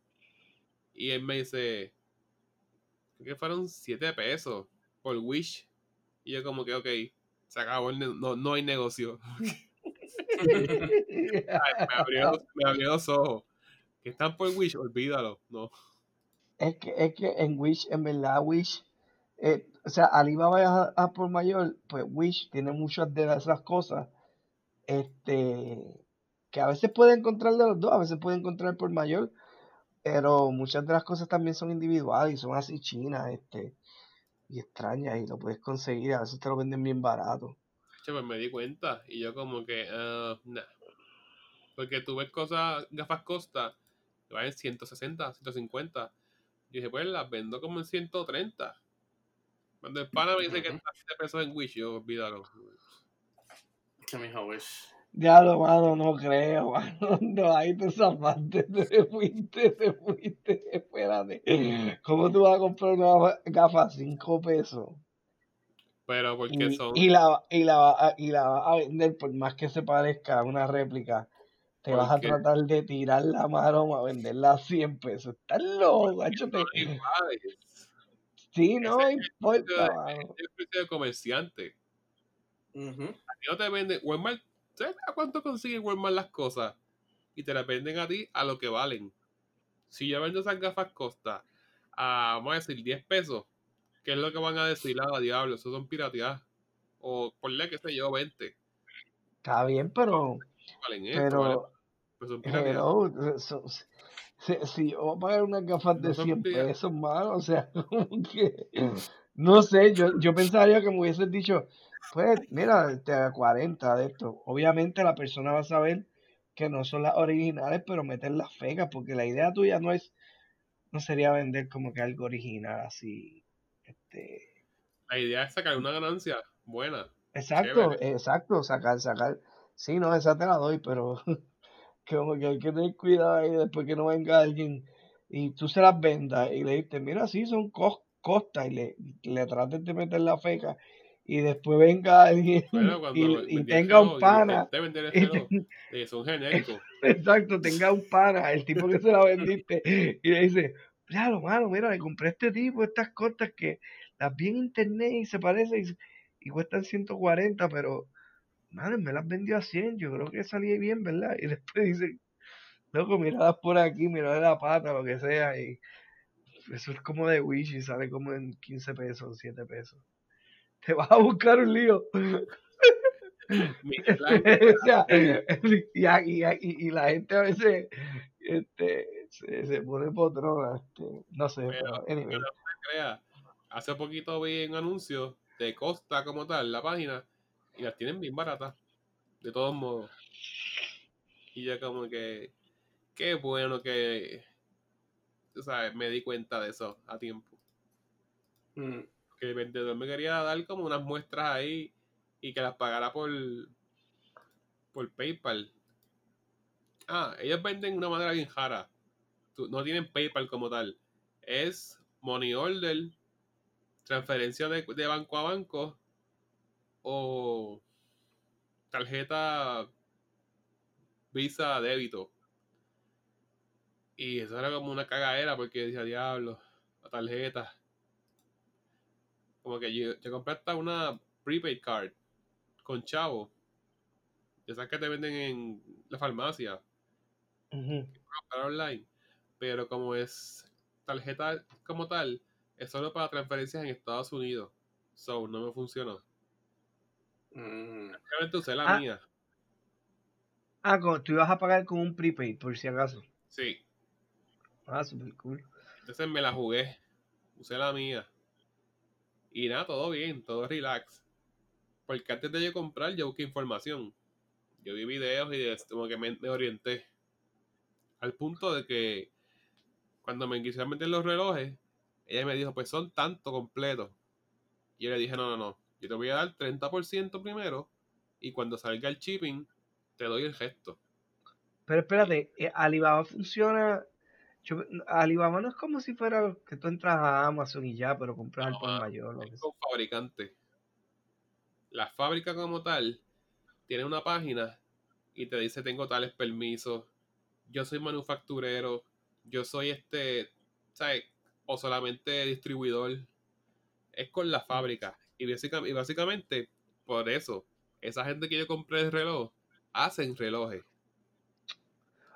Y él me dice, creo que fueron 7 pesos por Wish. Y yo como que, ok, se acabó, el no, no hay negocio. Ay, me, abrió, los- me abrió los ojos. Que están por Wish, olvídalo. No. Es que, es que en Wish, en verdad, Wish, eh, o sea, Alibaba es a, a por mayor, pues Wish tiene muchas de esas cosas, este, que a veces puede encontrar de los dos, a veces puede encontrar por mayor, pero muchas de las cosas también son individuales y son así chinas, este, y extrañas y lo puedes conseguir, a veces te lo venden bien barato. Che, pues me di cuenta. Y yo como que, ah, nah. Porque tú ves cosas, gafas Costa, que valen 160, 150. Yo dije, pues las vendo como en 130. Cuando el pana me dice que está 7 pesos en Wish, yo olvídalo. Que mi hijo wish. Diablo, mano, no creo, mano. No, ahí te zafaste, te fuiste, te fuiste. Espérate. ¿Cómo tú vas a comprar una gafa a 5 pesos? Pero porque Y, son. y la, y, la, y la vas a vender, por más que se parezca a una réplica, te vas a tratar de tirar la mano a venderla a 100 pesos. Estás loco, son iguales. Sí, Ese no es el precio importa, ese es el precio de comerciante. Ujú. A ti no te venden. Walmart, ¿sabes a cuánto consigue Walmart las cosas? Y te las venden a ti a lo que valen. Si yo vendo esas gafas Costa a, vamos a decir, 10 pesos, ¿qué es lo que van a decir? Ah, diablo, eso son pirateadas. O ponle, qué sé yo, 20. Está bien, pero, Valen esto, pero, Pues son pirateadas. so- si, si yo voy a pagar unas gafas de No son 100 piratas. pesos, mano, o sea, como que, no sé, yo, yo pensaría que me hubieses dicho, pues, mira, te da 40 de esto. Obviamente la persona va a saber que no son las originales, pero meter las fecas, porque la idea tuya no es, no sería vender como que algo original así, este, La idea es sacar una ganancia buena. exacto, Chévere. exacto, sacar, sacar, sí, no, esa te la doy, pero que como que hay que tener cuidado ahí después que no venga alguien y tú se las vendas y le dices, mira, sí, son cos- costas y le, le trates de meter la feca y después venga alguien Bueno, y, lo y tenga un pana, son genéricos. exacto, tenga un pana, el tipo que se la vendiste y le dice, claro, mano, mira, le compré a este tipo estas costas que las vi en internet y se parecen y, y cuestan 140, pero madre, me las vendió a 100, yo creo que salí bien, ¿verdad? Y después dice, loco, míralas por aquí, mira la pata, lo que sea, y eso es como de Wish y sale como en 15 pesos, 7 pesos. Te vas a buscar un lío. o sea, y, y, y, y, la gente a veces este, se, se pone potrona, este, no sé, pero, pero anyway. no se crea. Hace poquito vi un anuncio de Costa como tal, la página, y las tienen bien baratas, de todos modos. Y ya como que, qué bueno que, tú sabes, me di cuenta de eso a tiempo. Mm. Que el vendedor me quería dar como unas muestras ahí y que las pagara por, por PayPal. Ah, ellos venden de una manera bien jara. No tienen PayPal como tal. Es money order, transferencia de, de banco a banco o tarjeta Visa débito. Y eso era como una cagadera porque decía, diablo, la tarjeta. Como que yo, yo compré hasta una prepaid card con chavo. Esas que te venden en la farmacia. online. Pero como es tarjeta como tal, es solo para transferencias en Estados Unidos. So, no me funcionó. Mm. usé la ah. mía. Ah, como tú ibas a pagar con un prepaid, por si acaso. Sí. Ah, super cool. Entonces me la jugué. Usé la mía. Y nada, todo bien, todo relax. Porque antes de yo comprar, yo busqué información. Yo vi videos y como que me, orienté. Al punto de que cuando me quisieron meter los relojes, ella me dijo, pues son tanto completos. Y yo le dije, no, no, no. Yo te voy a dar 30% primero y cuando salga el shipping, te doy el gesto. Pero espérate, eh, Alibaba funciona. Alibaba no es como si fuera que tú entras a Amazon y ya, pero compras al por mayor. Es un fabricante. La fábrica como tal tiene una página y te dice tengo tales permisos, yo soy manufacturero, yo soy este, ¿sabes? O solamente distribuidor. Es con la fábrica. Y básicamente, y básicamente, por eso, esa gente que yo compré el reloj, hacen relojes.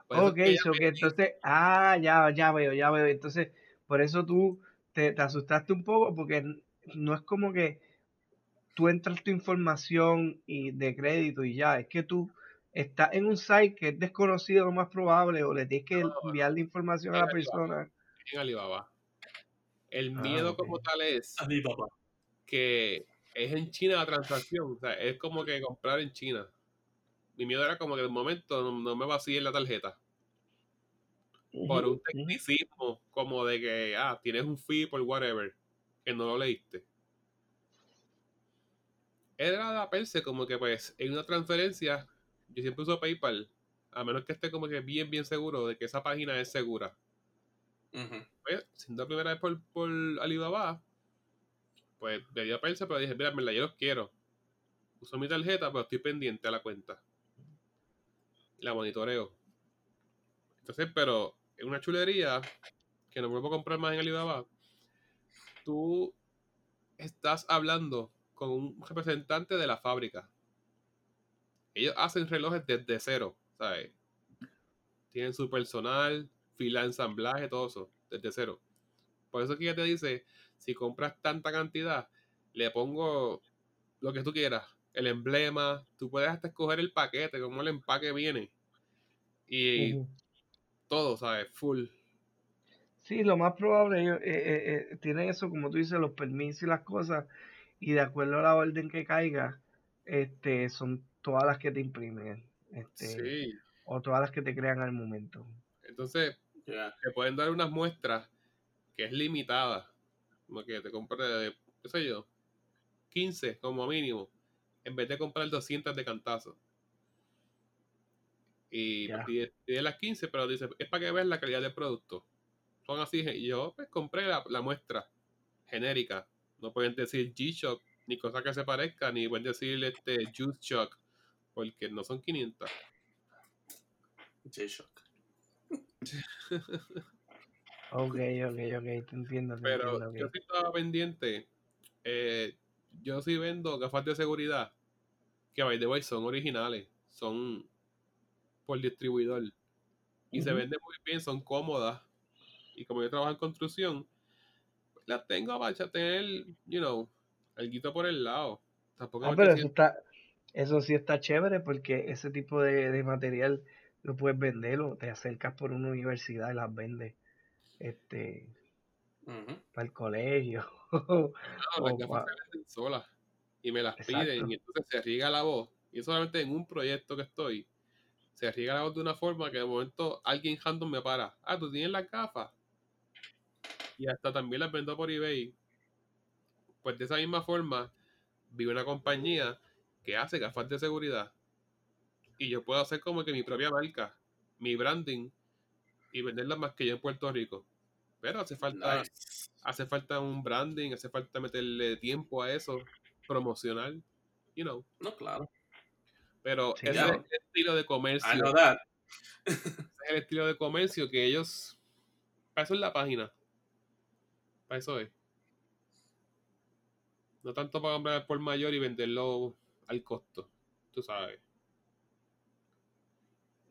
ok, eso que entonces, ah, ya, ya veo, ya veo. Entonces, por eso tú te, te, asustaste un poco, porque no es como que tú entras tu información y de crédito y ya, es que tú estás en un site que es desconocido lo más probable o le tienes que enviar la información a la persona. En Alibaba. El ah, miedo como tal es que es en China la transacción, o sea, es como que comprar en China mi miedo era como que de momento no, me vacíen la tarjeta. por un tecnicismo como de que, ah, tienes un fee por whatever, que no lo leíste. Era la perse como que pues en una transferencia, yo siempre uso PayPal, a menos que esté como que bien, bien seguro de que esa página es segura. Pues, siendo la primera vez por, por Alibaba, pues le di a Perse, pero dije, mira, yo los quiero. Uso mi tarjeta, pero estoy pendiente a la cuenta la monitoreo. Entonces, pero es una chulería que no vuelvo a comprar más en Alibaba. Tú estás hablando con un representante de la fábrica. Ellos hacen relojes desde cero, ¿sabes? Tienen su personal, fila de ensamblaje, todo eso, desde cero. Por eso que ella te dice, si compras tanta cantidad, le pongo lo que tú quieras el emblema, tú puedes hasta escoger el paquete, como el empaque viene. Y todo, ¿sabes? Full. Sí, lo más probable, ellos eh, eh, eh, tienen eso, como tú dices, los permisos y las cosas, y de acuerdo a la orden que caiga, este, son todas las que te imprimen. Este, sí. O todas las que te crean al momento. Entonces, te pueden dar unas muestras que es limitada. Como que te compre, qué sé yo, 15 como mínimo en vez de comprar 200 de cantazo. Y pide, las 15, pero dice, es para que veas la calidad del producto. Son así, y yo pues compré la, muestra genérica. No pueden decir G-Shock, ni cosa que se parezca, ni pueden decir este Juice Shock, porque no son 500. G-Shock. Ok, ok, ok, te entiendo. pero yo sí estaba pendiente. Eh, yo sí vendo gafas de seguridad que by the way son originales, son por distribuidor y se venden muy bien, son cómodas y como yo trabajo en construcción, las tengo para tener, you know, algo por el lado. Tampoco ah, pero eso está, eso sí está chévere porque ese tipo de, de material lo puedes vender o te acercas por una universidad y las vendes este para el colegio. No, o las gafas pa- se venden solas y me las Exacto. piden y entonces se riega la voz. Y solamente en un proyecto que estoy, se riega la voz de una forma que de momento alguien random me para. Ah, tú tienes las gafas. Y hasta también las vendo por eBay. Pues de esa misma forma, vi una compañía que hace gafas de seguridad. Y yo puedo hacer como que mi propia marca, mi branding, y venderlas más que yo en Puerto Rico. Pero hace falta Nice. hace falta un branding, hace falta meterle tiempo a eso, promocional, you know. No, claro. Pero Sí, ese es el estilo de I comercio, know that. ese es el estilo de comercio que ellos, para eso es la página, para eso es. No tanto para comprar por mayor y venderlo al costo, tú sabes.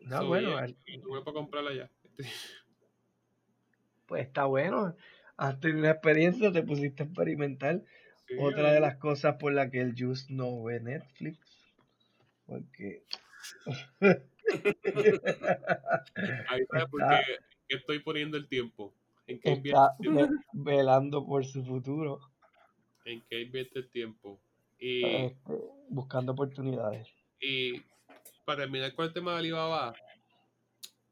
No, So, bueno, yeah, al- no voy para comprarla ya. pues está bueno. Has tenido una experiencia, te pusiste a experimentar. Sí, Otra de las cosas por las que el Juice no ve Netflix. Porque. Ahí está, qué qué estoy poniendo el tiempo. En qué invierte está el tiempo. ve- velando por su futuro. En qué invierte el tiempo. Y este, buscando oportunidades. Y para terminar con el tema de Alibaba,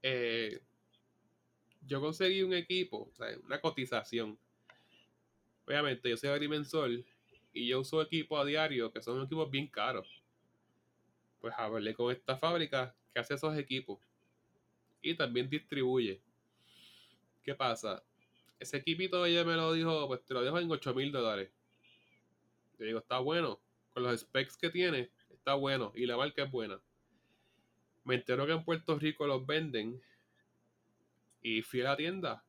eh, yo conseguí un equipo, una cotización. Obviamente, yo soy agrimensor y yo uso equipos a diario que son equipos bien caros. Pues hablé con esta fábrica que hace esos equipos y también distribuye. ¿Qué pasa? Ese equipito ella me lo dijo, pues te lo dejo en 8 mil dólares. Yo digo, está bueno. Con los specs que tiene, está bueno. Y la marca es buena. Me entero que en Puerto Rico los venden. Y fui a la tienda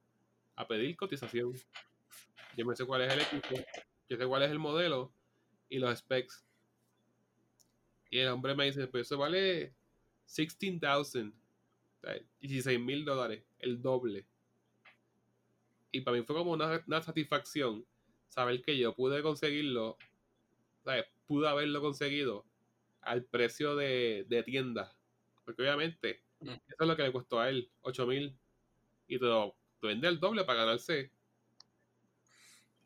a pedir cotización. Yo me sé cuál es el equipo. Yo sé cuál es el modelo. Y los specs. Y el hombre me dice, pues eso vale 16,000. o sea, 16 mil dólares. El doble. Y para mí fue como una, satisfacción saber que yo pude conseguirlo ¿sabes? pude haberlo conseguido al precio de tienda. Porque obviamente, Mm. eso es lo que le costó a él, 8 mil. Y te lo te vende el doble para ganarse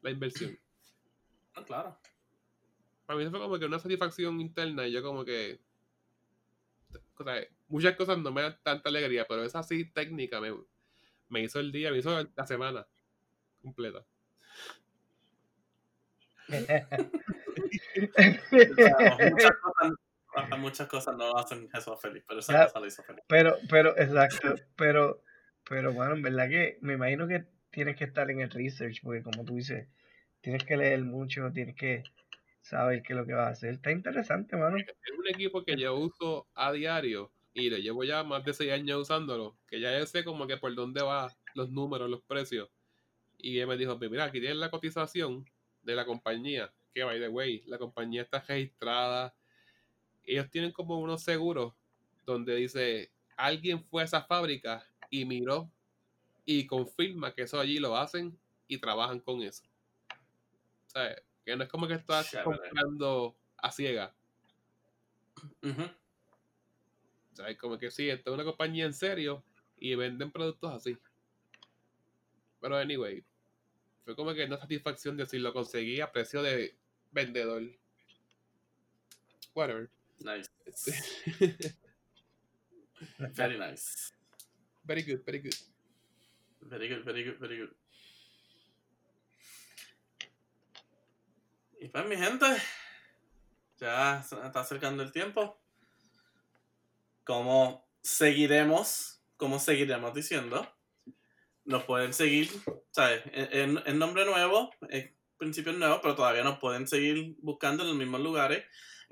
la inversión. No, claro. Para mí eso fue como que una satisfacción interna y yo como que... o sea, muchas cosas no me dan tanta alegría, pero esa sí técnica me, me hizo el día, me hizo la semana completa. O sea, muchas, cosas, muchas cosas no hacen eso feliz, pero esa Ya. cosa lo hizo feliz. pero, pero, exacto. Pero, pero bueno, en verdad que me imagino que tienes que estar en el research, porque como tú dices, tienes que leer mucho, tienes que saber qué es lo que vas a hacer. Está interesante, mano. Es un equipo que yo uso a diario y le llevo ya más de 6 años usándolo, que ya yo sé como que por dónde va los números, los precios. Y él me dijo, "Pues mira, aquí tienes la cotización de la compañía, que by the way, la compañía está registrada. Ellos tienen como unos seguros donde dice, alguien fue a esa fábrica y miró y confirma que eso allí lo hacen y trabajan con eso. O sea, que no es como que estás comprando a. O sea, es como que sí, esta es una compañía en serio y venden productos así. Pero anyway, fue como que una satisfacción decir lo conseguí a precio de vendedor. Whatever. Nice. Very nice. very good, very good. Very good, very good, very good. Y pues mi gente, ya se está acercando el tiempo. Como seguiremos, como seguiremos diciendo, nos pueden seguir, ¿sabes? En, en nombre nuevo, en principio nuevo, pero todavía nos pueden seguir buscando en los mismos lugares.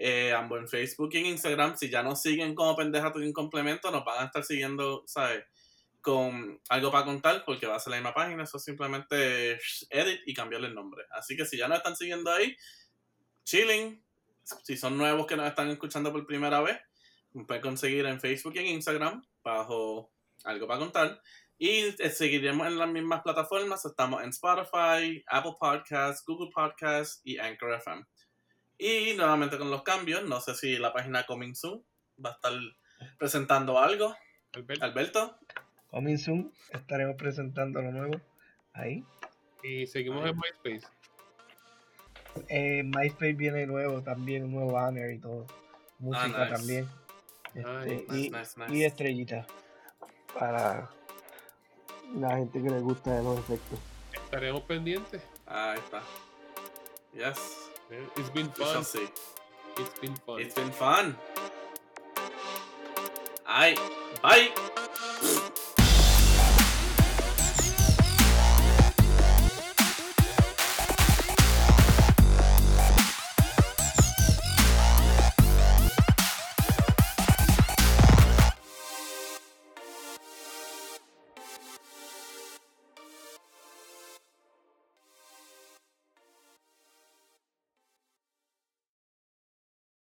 Eh, ambos en Facebook y en Instagram. Si ya nos siguen como pendeja en complemento, nos van a estar siguiendo, ¿sabes? Con algo para contar, porque va a ser la misma página. Eso es simplemente edit y cambiarle el nombre. Así que si ya nos están siguiendo ahí, chilling. Si son nuevos que nos están escuchando por primera vez, nos pueden conseguir en Facebook y en Instagram bajo algo para contar. Y eh, seguiremos en las mismas plataformas. Estamos en Spotify, Apple Podcasts, Google Podcasts y Anchor FM. Y nuevamente con los cambios, no sé si la página Coming Soon va a estar presentando algo. Alberto. Alberto. Coming soon, estaremos presentando lo nuevo ahí. Y seguimos en MySpace. Eh, MySpace viene nuevo también, un nuevo banner y todo. Música Ah, nice. también. Ah, Este, Nice, y, nice, y nice. estrellitas para la gente que le gusta de los efectos. Estaremos pendientes. Ahí está. Yes. It's been We shall fun. see. It's been fun. It's been fun. Alright. Bye.